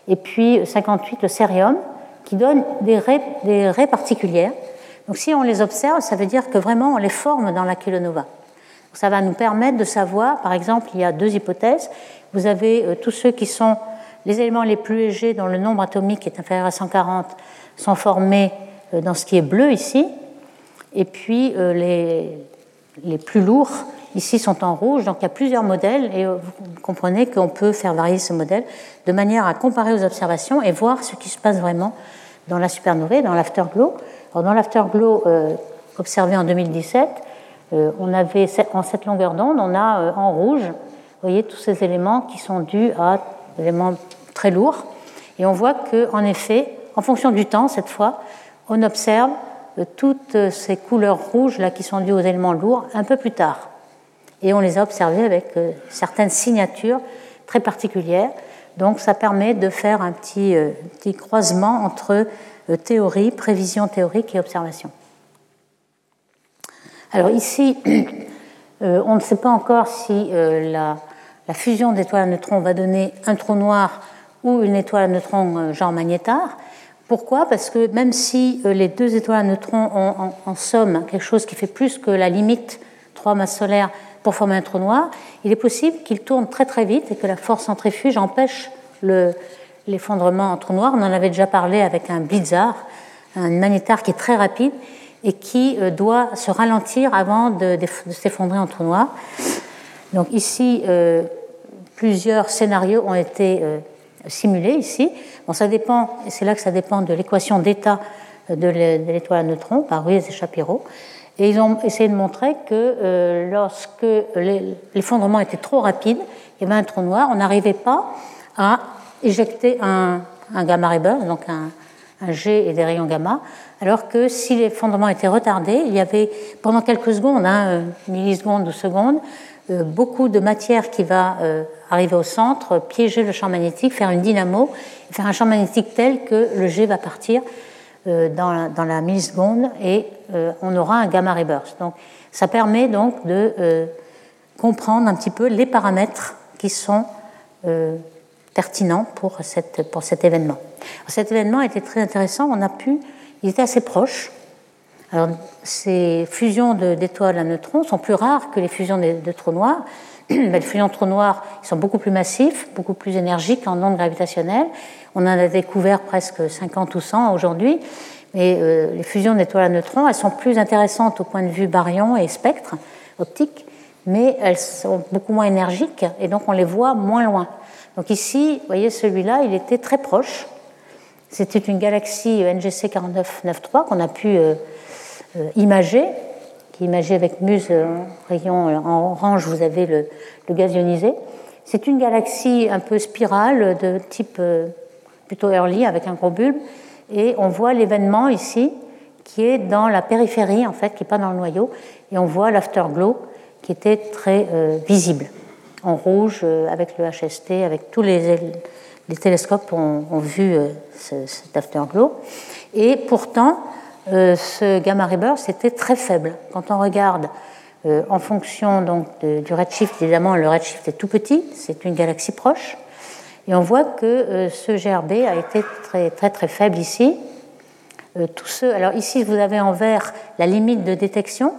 et puis 58 le cérium, qui donne des raies, des raies particulières. Donc si on les observe, ça veut dire que vraiment on les forme dans la kilonova. Ça va nous permettre de savoir, par exemple, il y a deux hypothèses. Vous avez euh, tous ceux qui sont les éléments les plus légers dont le nombre atomique est inférieur à 140 sont formés euh, dans ce qui est bleu ici, et puis euh, les, les plus lourds ici sont en rouge. Donc il y a plusieurs modèles et vous comprenez qu'on peut faire varier ce modèle de manière à comparer aux observations et voir ce qui se passe vraiment dans la supernovae, dans l'afterglow. Alors dans l'afterglow euh, observé en 2017, euh, on avait en cette longueur d'onde, on a euh, en rouge, voyez tous ces éléments qui sont dus à des éléments très lourds. Et on voit qu'en effet, en fonction du temps, cette fois, on observe toutes ces couleurs rouges là qui sont dues aux éléments lourds un peu plus tard et on les a observés avec euh, certaines signatures très particulières. Donc ça permet de faire un petit, euh, croisement entre euh, théorie, prévision théorique et observation. Alors ici, on ne sait pas encore si la, la, fusion d'étoiles à neutrons va donner un trou noir ou une étoile à neutrons genre magnétar. Pourquoi? Parce que même si les deux étoiles à neutrons ont en, somme quelque chose qui fait plus que la limite 3 masses solaires pour former un trou noir, il est possible qu'il tourne très très vite et que la force centrifuge empêche l'effondrement en trou noir. On en avait déjà parlé avec un blizzard, un magnétar qui est très rapide et qui euh, doit se ralentir avant de, s'effondrer en trou noir. Donc ici, euh, plusieurs scénarios ont été euh, simulés ici. Bon, ça dépend, c'est là que ça dépend de l'équation d'état de l'étoile à neutrons par Ruiz et Shapiro. Et ils ont essayé de montrer que lorsque l'effondrement était trop rapide, il y avait un trou noir, on n'arrivait pas à éjecter un, gamma ray burst, donc un, un G et des rayons gamma, alors que si les fondements étaient retardés, il y avait pendant quelques secondes, hein, millisecondes ou secondes, beaucoup de matière qui va arriver au centre, piéger le champ magnétique, faire une dynamo, faire un champ magnétique tel que le G va partir dans la, milliseconde et on aura un gamma ray burst. Donc, ça permet donc de comprendre un petit peu les paramètres qui sont pertinent pour, cette, pour cet événement. cet événement était très intéressant, on a pu, il était assez proche. Alors, ces fusions d'étoiles à neutrons sont plus rares que les fusions de, trous noirs. les fusions de trous noirs sont beaucoup plus massifs, beaucoup plus énergiques en ondes gravitationnelles. On en a découvert presque 50 ou 100 aujourd'hui. Mais euh, les fusions d'étoiles à neutrons, elles sont plus intéressantes au point de vue baryon et spectre optique, mais elles sont beaucoup moins énergiques et donc on les voit moins loin. Donc ici, vous voyez, celui-là, il était très proche. C'était une galaxie NGC 4993 qu'on a pu euh, euh, imager, qui imagée avec MUSE en rayon en orange, vous avez le, gaz ionisé. C'est une galaxie un peu spirale de type euh, plutôt early avec un gros bulbe. Et on voit l'événement ici qui est dans la périphérie, en fait, qui n'est pas dans le noyau. Et on voit l'afterglow qui était très visible en rouge euh, avec le HST, avec tous les, les télescopes ont, vu euh, cet afterglow. Et pourtant, euh, ce gamma ray burst était très faible. Quand on regarde en fonction donc, du redshift, évidemment, le redshift est tout petit, c'est une galaxie proche. Et on voit que ce GRB a été très très, très faible ici. alors ici, vous avez en vert la limite de détection.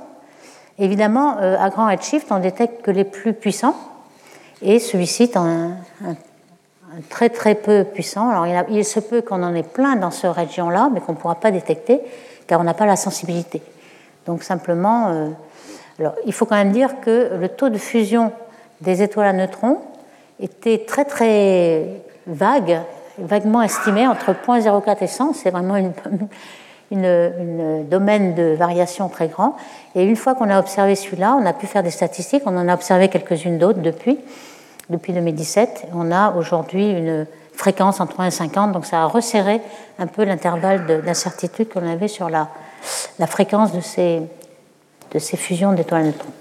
Évidemment, à grand redshift, on détecte que les plus puissants, et celui-ci est un, très très peu puissant. Alors il, se peut qu'on en ait plein dans cette région-là, mais qu'on ne pourra pas détecter car on n'a pas la sensibilité. Donc simplement, euh, alors, il faut quand même dire que le taux de fusion des étoiles à neutrons était très très vague, vaguement estimé entre 0,04 et 100. C'est vraiment une, une, domaine de variation très grand. Et une fois qu'on a observé celui-là, on a pu faire des statistiques. On en a observé quelques-unes d'autres depuis depuis 2017. On a aujourd'hui une fréquence entre 1 et 50, donc ça a resserré un peu l'intervalle d'incertitude qu'on avait sur la, fréquence de ces, fusions d'étoiles neutrons.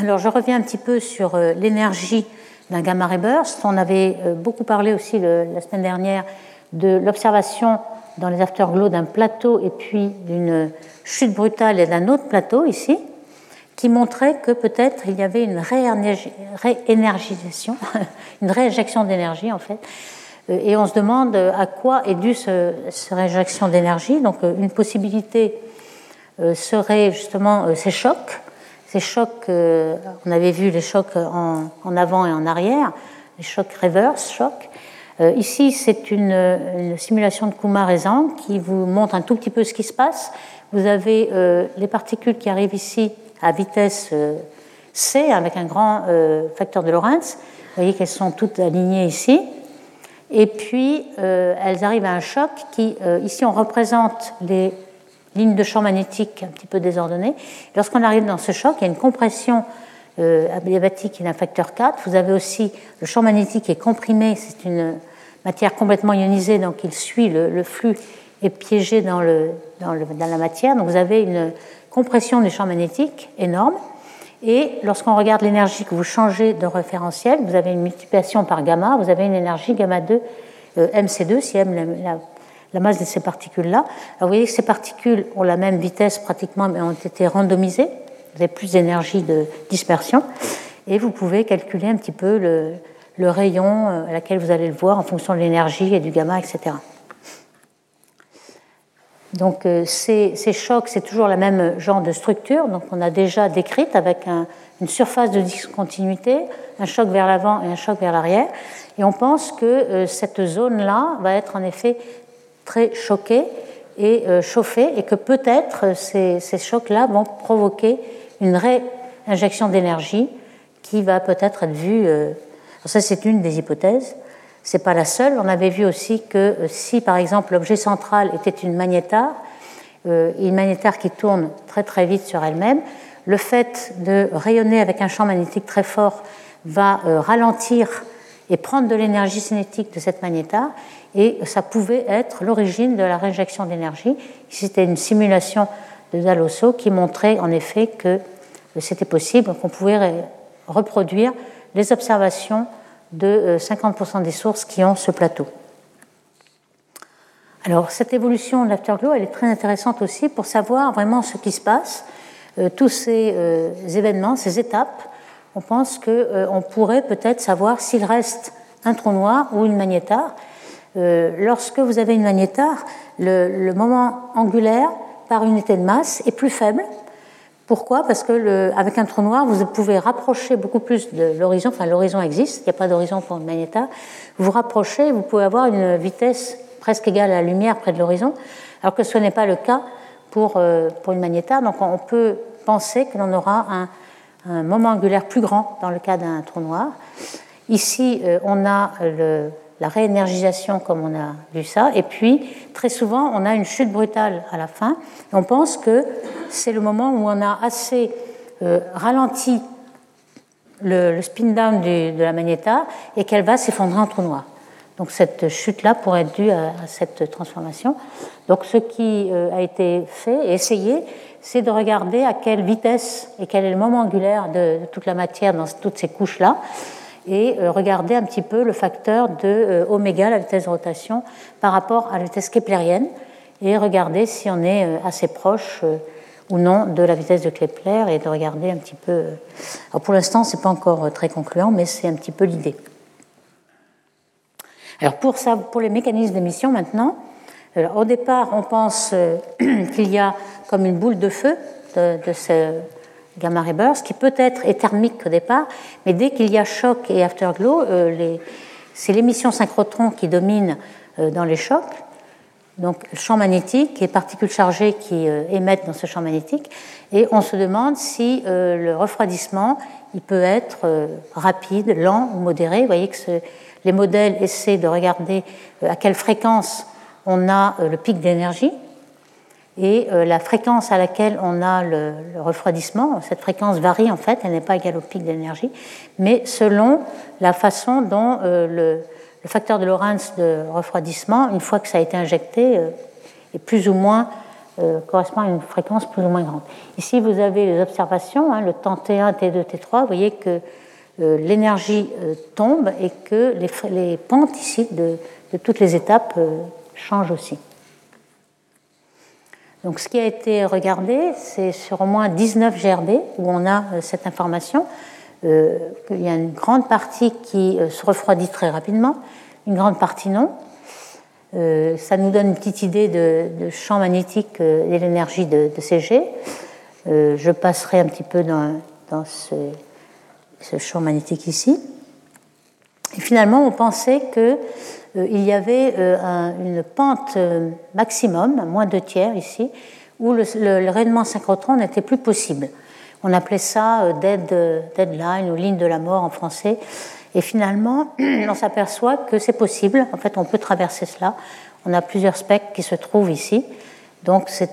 Alors je reviens un petit peu sur euh, l'énergie d'un gamma ray burst. On avait euh, beaucoup parlé aussi la semaine dernière de l'observation dans les afterglows d'un plateau et puis d'une chute brutale et d'un autre plateau ici qui montrait que peut-être il y avait une réénergisation, une réinjection d'énergie en fait. Euh, et on se demande à quoi est due cette réinjection d'énergie. Donc euh, une possibilité euh, serait justement ces chocs. Ces chocs, on avait vu les chocs en, avant et en arrière, les chocs reverse chocs. Ici, c'est une, une, simulation de Kumar et Zhang qui vous montre un tout petit peu ce qui se passe. Vous avez les particules qui arrivent ici à vitesse euh, C avec un grand euh, facteur de Lorentz. Vous voyez qu'elles sont toutes alignées ici. Et puis, euh, elles arrivent à un choc qui, ici, on représente les lignes de champ magnétique un petit peu désordonnées. Lorsqu'on arrive dans ce choc, il y a une compression adiabatique qui est d'un facteur 4. Vous avez aussi le champ magnétique qui est comprimé. C'est une matière complètement ionisée, donc il suit le, flux est piégé le, dans, le, dans, la matière. Donc vous avez une compression du champ magnétique énorme. Et lorsqu'on regarde l'énergie que vous changez de référentiel, vous avez une multiplication par gamma, vous avez une énergie gamma 2 euh, MC2, si M la, masse de ces particules-là. vous voyez que ces particules ont la même vitesse pratiquement, mais ont été randomisées. Vous avez plus d'énergie de dispersion. Et vous pouvez calculer un petit peu le, le rayon euh, à laquelle vous allez le voir en fonction de l'énergie et du gamma, etc. Donc euh, ces, chocs, c'est toujours le même genre de structure, donc on a déjà décrite avec une surface de discontinuité, un choc vers l'avant et un choc vers l'arrière. Et on pense que euh, cette zone-là va être en effet très choquée et euh, chauffée, et que peut-être ces, ces chocs-là vont provoquer une réinjection d'énergie qui va peut-être être vue. ça, c'est une des hypothèses n'est pas la seule. On avait vu aussi que euh, si, par exemple, l'objet central était une magnétare, euh, une magnétare qui tourne très très vite sur elle-même, le fait de rayonner avec un champ magnétique très fort va euh, ralentir et prendre de l'énergie cinétique de cette magnétar, et ça pouvait être l'origine de la réjection d'énergie. C'était une simulation de Dalosso qui montrait en effet que c'était possible, qu'on pouvait reproduire les observations de 50% des sources qui ont ce plateau. Alors cette évolution de l'afterglow, elle est très intéressante aussi pour savoir vraiment ce qui se passe, euh, tous ces euh, événements, ces étapes. On pense qu'on euh, pourrait peut-être savoir s'il reste un trou noir ou une magnétar. lorsque vous avez une magnétar, le, moment angulaire par unité de masse est plus faible. Pourquoi? Parce que avec un trou noir, vous pouvez rapprocher beaucoup plus de l'horizon. Enfin, l'horizon existe, il n'y a pas d'horizon pour une magnétar. Vous rapprochez, vous pouvez avoir une vitesse presque égale à la lumière près de l'horizon, alors que ce n'est pas le cas pour, euh, pour une magnétar. Donc on peut penser que l'on aura un, moment angulaire plus grand dans le cas d'un trou noir. Ici, euh, on a le, la réénergisation comme on a vu ça, et puis très souvent, on a une chute brutale à la fin. on pense que c'est le moment où on a assez euh, ralenti le, spin down de la magnétar et qu'elle va s'effondrer en trou noir. Donc cette chute-là pourrait être due à, cette transformation. Donc ce qui euh, a été fait et essayé, c'est de regarder à quelle vitesse et quel est le moment angulaire de, toute la matière dans toutes ces couches-là, et euh, regarder un petit peu le facteur de euh, oméga, la vitesse de rotation, par rapport à la vitesse keplérienne, et regarder si on est assez proche ou non de la vitesse de Kepler, et de regarder un petit peu. Alors pour l'instant, c'est pas encore très concluant, mais c'est un petit peu l'idée. Alors pour, ça, pour les mécanismes d'émission maintenant, au départ on pense euh, qu'il y a comme une boule de feu de, ce gamma ray burst qui peut-être est thermique au départ, mais dès qu'il y a choc et afterglow, euh, c'est l'émission synchrotron qui domine euh, dans les chocs. Donc champ magnétique et particules chargées qui émettent dans ce champ magnétique, et on se demande si le refroidissement il peut être rapide, lent ou modéré. Vous voyez que les modèles essaient de regarder euh, à quelle fréquence on a euh, le pic d'énergie et euh, la fréquence à laquelle on a le, refroidissement. Cette fréquence varie en fait, elle n'est pas égale au pic d'énergie, mais selon la façon dont le, facteur de Lorentz de refroidissement, une fois que ça a été injecté, est plus ou moins correspond à une fréquence plus ou moins grande. Ici, vous avez les observations, hein, le temps T1, T2, T3. Vous voyez que euh, l'énergie euh, tombe et que les, pentes ici de, toutes les étapes euh, changent aussi. Donc ce qui a été regardé, c'est sur au moins 19 GRB où on a cette information. il y a une grande partie qui se refroidit très rapidement, une grande partie non. ça nous donne une petite idée de, champ magnétique et l'énergie de, ces jets. je passerai un petit peu dans, ce, ce champ magnétique ici. Et finalement, on pensait qu'il euh, y avait euh, une pente euh, maximum, moins de tiers ici, où le, rayonnement synchrotron n'était plus possible. On appelait ça dead, deadline ou ligne de la mort en français. Et finalement, on s'aperçoit que c'est possible. En fait, on peut traverser cela. On a plusieurs spectres qui se trouvent ici. Donc, ça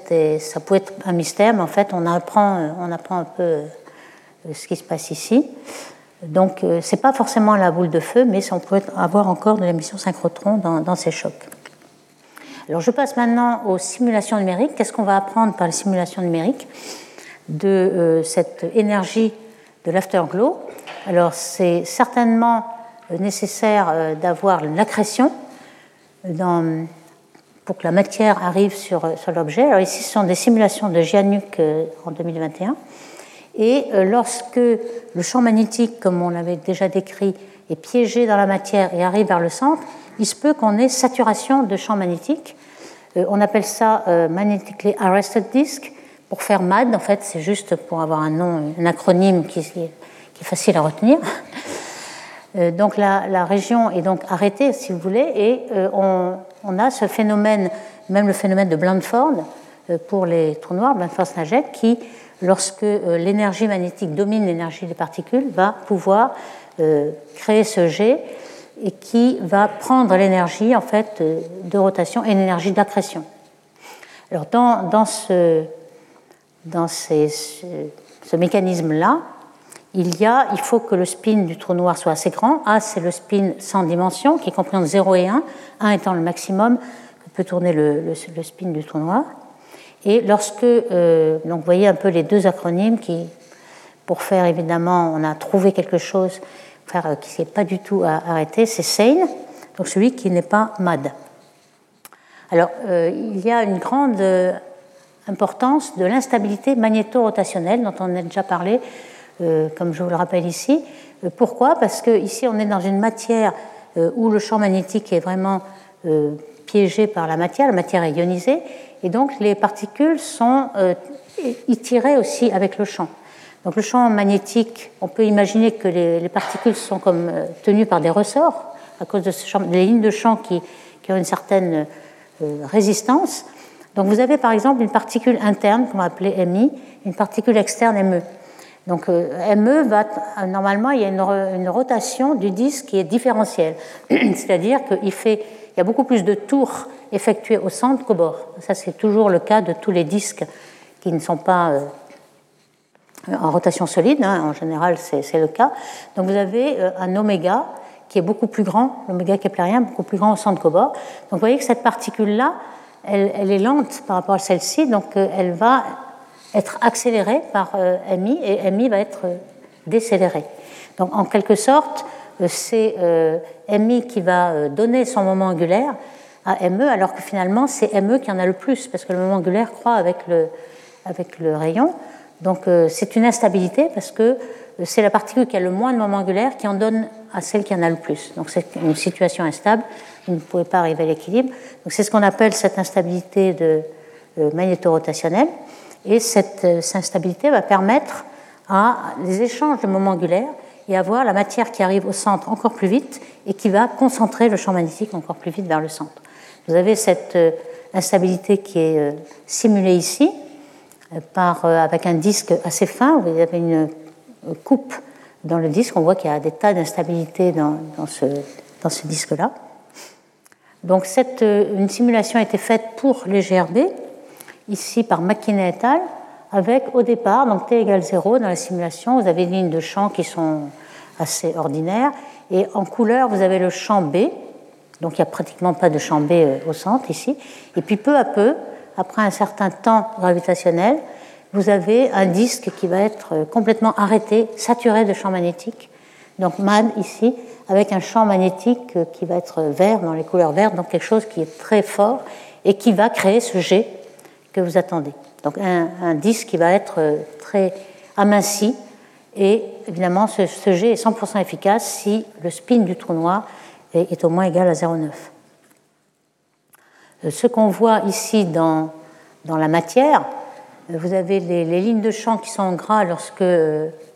pouvait être un mystère, mais en fait, on apprend, on apprend un peu ce qui se passe ici. Donc, euh, ce n'est pas forcément la boule de feu, mais on peut avoir encore de l'émission synchrotron dans, ces chocs. Alors, je passe maintenant aux simulations numériques. Qu'est-ce qu'on va apprendre par les simulations numériques de euh, cette énergie de l'afterglow Alors, c'est certainement euh, nécessaire d'avoir l'accrétion pour que la matière arrive sur, l'objet. Alors, ici, ce sont des simulations de Giannuc en 2021. Et euh, lorsque le champ magnétique, comme on l'avait déjà décrit, est piégé dans la matière et arrive vers le centre, il se peut qu'on ait saturation de champ magnétique. Euh, on appelle ça euh, Magnetically Arrested Disk. Pour faire MAD, en fait, c'est juste pour avoir un nom, un acronyme qui, est facile à retenir. donc la, région est donc arrêtée, si vous voulez, et on, a ce phénomène, même le phénomène de Blandford pour les trous noirs, Blandford-Snagek, qui lorsque euh, l'énergie magnétique domine l'énergie des particules, va pouvoir euh, créer ce jet et qui va prendre l'énergie en fait euh, de rotation et l'énergie d'accrétion. Alors dans, dans, ce, dans ce, mécanisme-là, il, y a, il faut que le spin du trou noir soit assez grand. A, c'est le spin sans dimension, qui est compris entre 0 et 1, 1 étant le maximum que peut tourner le, spin du trou noir. Et lorsque, euh, donc vous voyez un peu les deux acronymes qui, pour faire évidemment, on a trouvé quelque chose faire, euh, qui ne s'est pas du tout arrêté, c'est sane, donc celui qui n'est pas mad. Alors, euh, il y a une grande importance de l'instabilité magnéto-rotationnelle dont on a déjà parlé euh, comme je vous le rappelle ici. Euh, pourquoi? Parce qu'ici, on est dans une matière euh, où le champ magnétique est vraiment piégé par la matière, la matière est ionisée, et donc les particules sont tirées aussi avec le champ. Donc le champ magnétique, on peut imaginer que les, particules sont comme tenues par des ressorts à cause des lignes de champ qui, qui ont une certaine résistance. Donc vous avez par exemple une particule interne qu'on va appeler MI, une particule externe ME. Donc euh, ME va normalement il y a une, rotation du disque qui est différentielle, c'est-à-dire qu'il fait il y a beaucoup plus de tours effectués au centre qu'au bord. Ça c'est toujours le cas de tous les disques qui ne sont pas euh, en rotation solide. Hein. en général c'est le cas. Donc vous avez euh, un oméga qui est beaucoup plus grand, l'oméga keplérien beaucoup plus grand au centre qu'au bord. Donc vous voyez que cette particule là elle, est lente par rapport à celle-ci, donc elle va être accéléré par euh, MI et MI va être euh, décéléré. Donc en quelque sorte, euh, c'est MI qui va donner son moment angulaire à ME, alors que finalement c'est ME qui en a le plus, parce que le moment angulaire croît avec le, rayon. Donc c'est une instabilité parce que c'est la particule qui a le moins de moment angulaire qui en donne à celle qui en a le plus. Donc c'est une situation instable, vous ne pouvez pas arriver à l'équilibre. Donc c'est ce qu'on appelle cette instabilité de magnétorotationnelle. Et cette, euh, instabilité va permettre à des échanges de moments angulaires et avoir la matière qui arrive au centre encore plus vite et qui va concentrer le champ magnétique encore plus vite vers le centre. Vous avez cette euh, instabilité qui est euh, simulée ici par, avec un disque assez fin. Vous avez une coupe dans le disque. On voit qu'il y a des tas d'instabilité dans, dans, ce, dans ce disque-là. Donc cette, une simulation a été faite pour les GRB ici par McKinney et al., avec au départ, donc t égale 0 dans la simulation, vous avez des lignes de champ qui sont assez ordinaires, et en couleur, vous avez le champ B, donc il n'y a pratiquement pas de champ B euh, au centre ici, et puis peu à peu, après un certain temps gravitationnel, vous avez un disque qui va être euh, complètement arrêté, saturé de champ magnétique, donc MAD ici, avec un champ magnétique euh, qui va être vert, dans les couleurs vertes, donc quelque chose qui est très fort, et qui va créer ce G que vous attendez. Donc un, disque qui va être euh, très aminci et évidemment ce, jet est 100% efficace si le spin du trou noir est, au moins égal à 0,9. Euh, ce qu'on voit ici dans, dans la matière, euh, vous avez les, lignes de champ qui sont en gras lorsque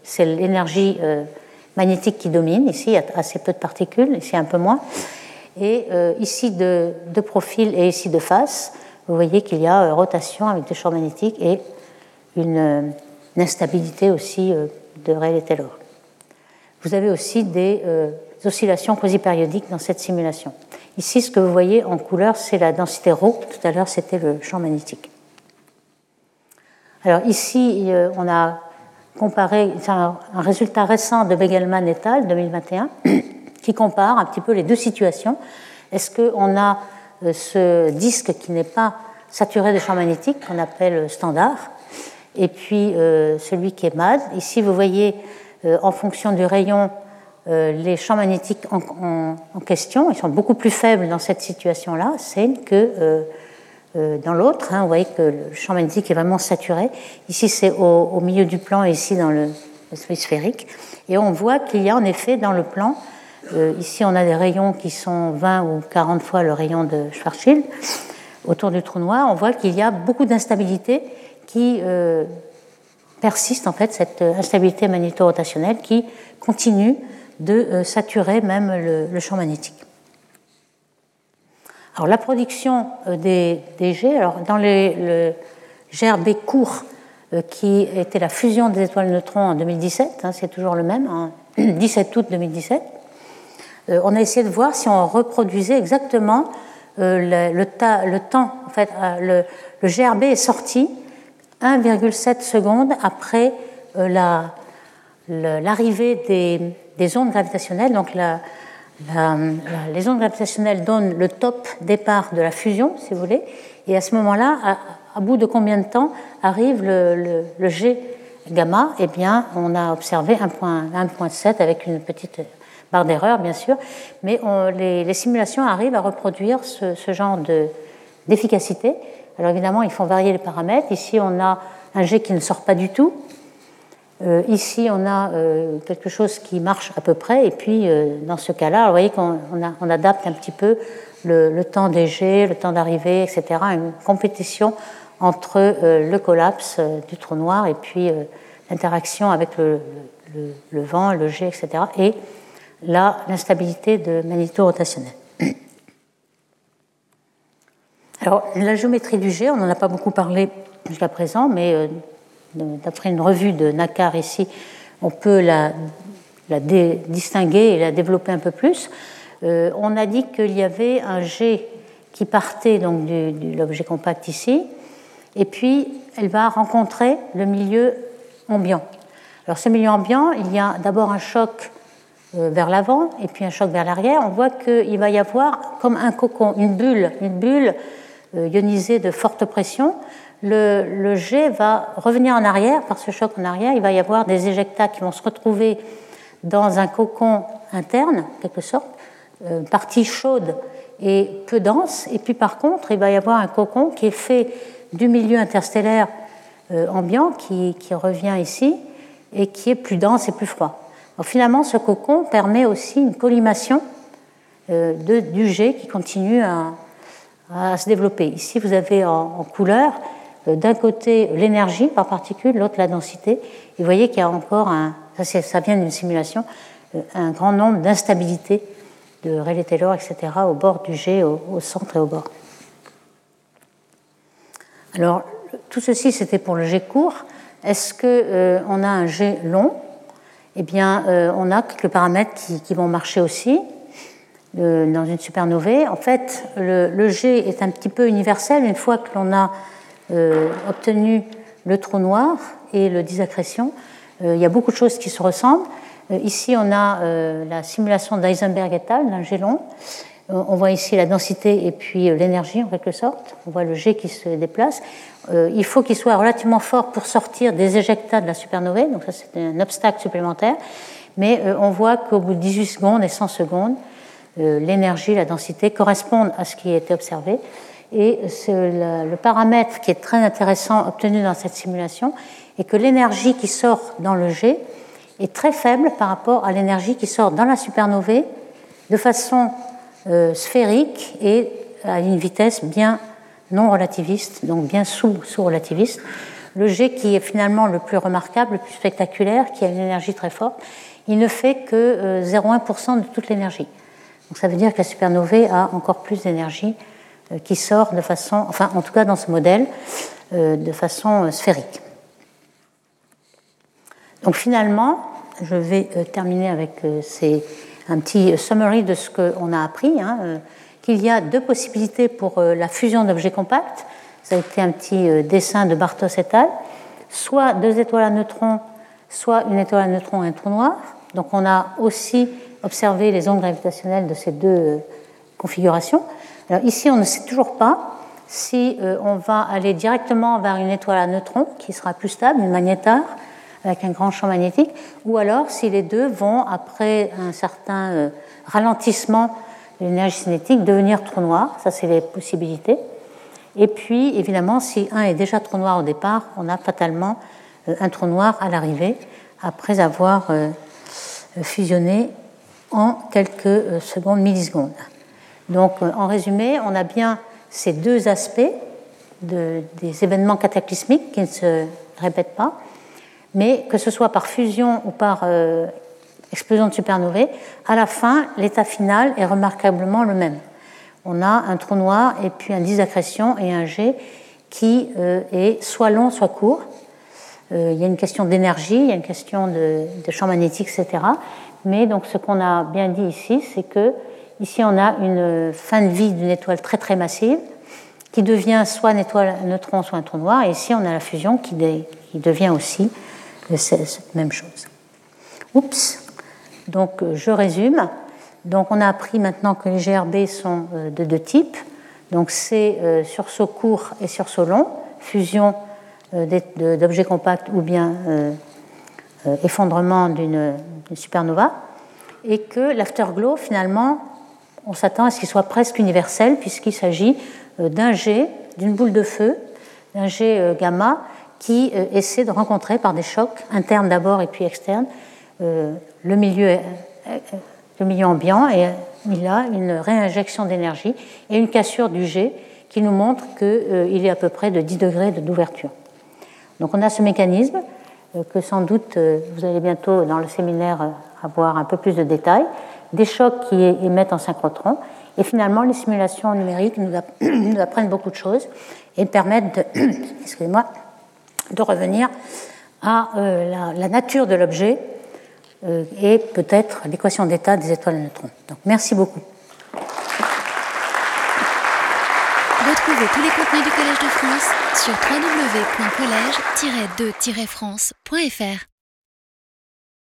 c'est l'énergie magnétique qui domine. Ici, il y a assez peu de particules, ici un peu moins. Et ici de, de, profil et ici de face, vous voyez qu'il y a euh, rotation avec des champs magnétiques et une, euh, instabilité aussi euh, de Rayleigh et Taylor. Vous avez aussi des oscillations quasi-périodiques dans cette simulation. Ici, ce que vous voyez en couleur, c'est la densité ρ. Tout à l'heure, c'était le champ magnétique. Alors ici, on a comparé un, un résultat récent de Begelman et al. 2021 qui compare un petit peu les deux situations. Est-ce qu'on a ce disque qui n'est pas saturé de champs magnétiques, qu'on appelle standard, et puis euh, celui qui est MAD. Ici, vous voyez, euh, en fonction du rayon, les champs magnétiques en, question. Ils sont beaucoup plus faibles dans cette situation-là, c'est que dans l'autre. Hein. vous voyez que le champ magnétique est vraiment saturé. Ici, c'est au, milieu du plan ici dans le, le sphérique. Et on voit qu'il y a en effet dans le plan euh, ici, on a des rayons qui sont 20 ou 40 fois le rayon de Schwarzschild. Autour du trou noir, on voit qu'il y a beaucoup d'instabilité qui euh, persiste, en fait, cette instabilité magnéto-rotationnelle qui continue de euh, saturer même le, champ magnétique. Alors, la production des, des G, alors dans le GRB court, qui était la fusion des étoiles neutrons en 2017, hein, c'est toujours le même, en 17 août 2017, euh, on a essayé de voir si on reproduisait exactement euh, le, temps. En fait, euh, le, GRB est sorti 1,7 secondes après la, l'arrivée des, ondes gravitationnelles. Donc les ondes gravitationnelles donnent le top départ de la fusion, si vous voulez, et à ce moment-là, à, bout de combien de temps arrive le, G gamma? Eh bien, on a observé 1.7 avec une petite barre d'erreur, bien sûr, mais les, simulations arrivent à reproduire ce, genre d'efficacité. Alors évidemment, ils font varier les paramètres. Ici, on a un G qui ne sort pas du tout. Euh, ici, on a euh, quelque chose qui marche à peu près. Et puis, euh, dans ce cas-là, vous voyez qu'on on adapte un petit peu le, temps des G, le temps d'arrivée, etc. Une compétition entre le collapse du trou noir et puis l'interaction avec le, vent, le G, etc. Et l'instabilité de magnéto-rotationnelle. Alors, la géométrie du G, on n'en a pas beaucoup parlé jusqu'à présent, mais euh, d'après une revue de Nakar ici, on peut la, distinguer et la développer un peu plus. Euh, on a dit qu'il y avait un G qui partait donc de l'objet compact ici, et puis elle va rencontrer le milieu ambiant. Alors ce milieu ambiant, il y a d'abord un choc vers l'avant et puis un choc vers l'arrière. On voit qu'il va y avoir comme un cocon, une bulle, une bulle euh, ionisé de forte pression, le, jet va revenir en arrière par ce choc en arrière. Il va y avoir des éjectats qui vont se retrouver dans un cocon interne, en quelque sorte, euh, partie chaude et peu dense. Et puis par contre, il va y avoir un cocon qui est fait du milieu interstellaire euh, ambiant qui, revient ici et qui est plus dense et plus froid. Finalement, ce cocon permet aussi une collimation de, du jet qui continue à, se développer. Ici, vous avez en, couleur euh, d'un côté l'énergie par particule, l'autre la densité. Et vous voyez qu'il y a encore un, ça, ça vient d'une simulation, euh, un grand nombre d'instabilités de Rayleigh-Taylor, etc., au bord du jet, au, centre et au bord. Alors, tout ceci, c'était pour le jet court. Est-ce qu'on euh, on a un jet long? Eh bien, on a quelques paramètres qui, vont marcher aussi dans une supernovae. En fait, le, G est un petit peu universel une fois que l'on a euh, obtenu le trou noir et le disaccrétion. Euh, il y a beaucoup de choses qui se ressemblent. Euh, ici, on a la simulation d'Eisenberg et al. d'un G long. On voit ici la densité et puis l'énergie en quelque sorte. On voit le G qui se déplace. il faut qu'il soit relativement fort pour sortir des éjectats de la supernovae, donc ça c'est un obstacle supplémentaire. Mais on voit qu'au bout de 18 secondes et 100 secondes, euh, l'énergie, la densité correspondent à ce qui a été observé. Et le, paramètre qui est très intéressant obtenu dans cette simulation est que l'énergie qui sort dans le G est très faible par rapport à l'énergie qui sort dans la supernovae de façon euh, sphérique et à une vitesse bien non relativiste, donc bien sous-relativiste. le G qui est finalement le plus remarquable, le plus spectaculaire, qui a une énergie très forte, il ne fait que 0,1% euh, de toute l'énergie. Donc ça veut dire que la supernovae a encore plus d'énergie euh, qui sort de façon, enfin en tout cas dans ce modèle, de façon sphérique. Donc finalement, je vais terminer avec un petit summary de ce qu'on a appris, hein, qu'il y a deux possibilités pour la fusion d'objets compacts. Ça a été un petit dessin de Bartos et al. Soit deux étoiles à neutrons, soit une étoile à neutrons et un trou noir. Donc on a aussi observer les ondes gravitationnelles de ces deux euh, configurations. Alors ici, on ne sait toujours pas si euh, on va aller directement vers une étoile à neutrons qui sera plus stable, une magnétar avec un grand champ magnétique, ou alors si les deux vont, après un certain euh, ralentissement de l'énergie cinétique, devenir trou noir. Ça, c'est les possibilités. Et puis, évidemment, si un est déjà trou noir au départ, on a fatalement un trou noir à l'arrivée, après avoir fusionné en quelques euh, secondes, millisecondes. Donc, euh, en résumé, on a bien ces deux aspects de, des événements cataclysmiques qui ne se répètent pas, mais que ce soit par fusion ou par euh, explosion de supernovae, à la fin, l'état final est remarquablement le même. On a un trou noir et puis un disaccrétion et un G qui est soit long, soit court. il y a une question d'énergie, il y a une question de, de champ magnétique, etc. Mais donc ce qu'on a bien dit ici, c'est que ici on a une fin de vie d'une étoile très très massive qui devient soit une étoile un neutron, soit un trou noir. Et ici on a la fusion qui, devient aussi cette même chose. Oups, donc je résume. Donc on a appris maintenant que les GRB sont de deux types. Donc c'est sursaut court et sursaut long, fusion d'objets compacts ou bien effondrement d'une supernova. Et que l'afterglow, finalement, on s'attend à ce qu'il soit presque universel, puisqu'il s'agit d'un jet, d'une boule de feu, d'un jet gamma qui euh, essaie de rencontrer par des chocs internes d'abord et puis externes euh, le milieu, euh, le milieu ambiant et il a une réinjection d'énergie et une cassure du jet qui nous montre qu'il est à peu près de 10 degrés d'ouverture. Donc on a ce mécanisme que sans doute vous allez bientôt dans le séminaire avoir un peu plus de détails, des chocs qui émettent en synchrotron et finalement les simulations numériques nous, apprennent beaucoup de choses et permettent de, excusez-moi, de revenir à euh, la, nature de l'objet euh, et peut-être l'équation d'état des étoiles à neutrons. Donc merci beaucoup. Retrouvez tous les contenus du Collège de France sur www.colège-2-france.fr.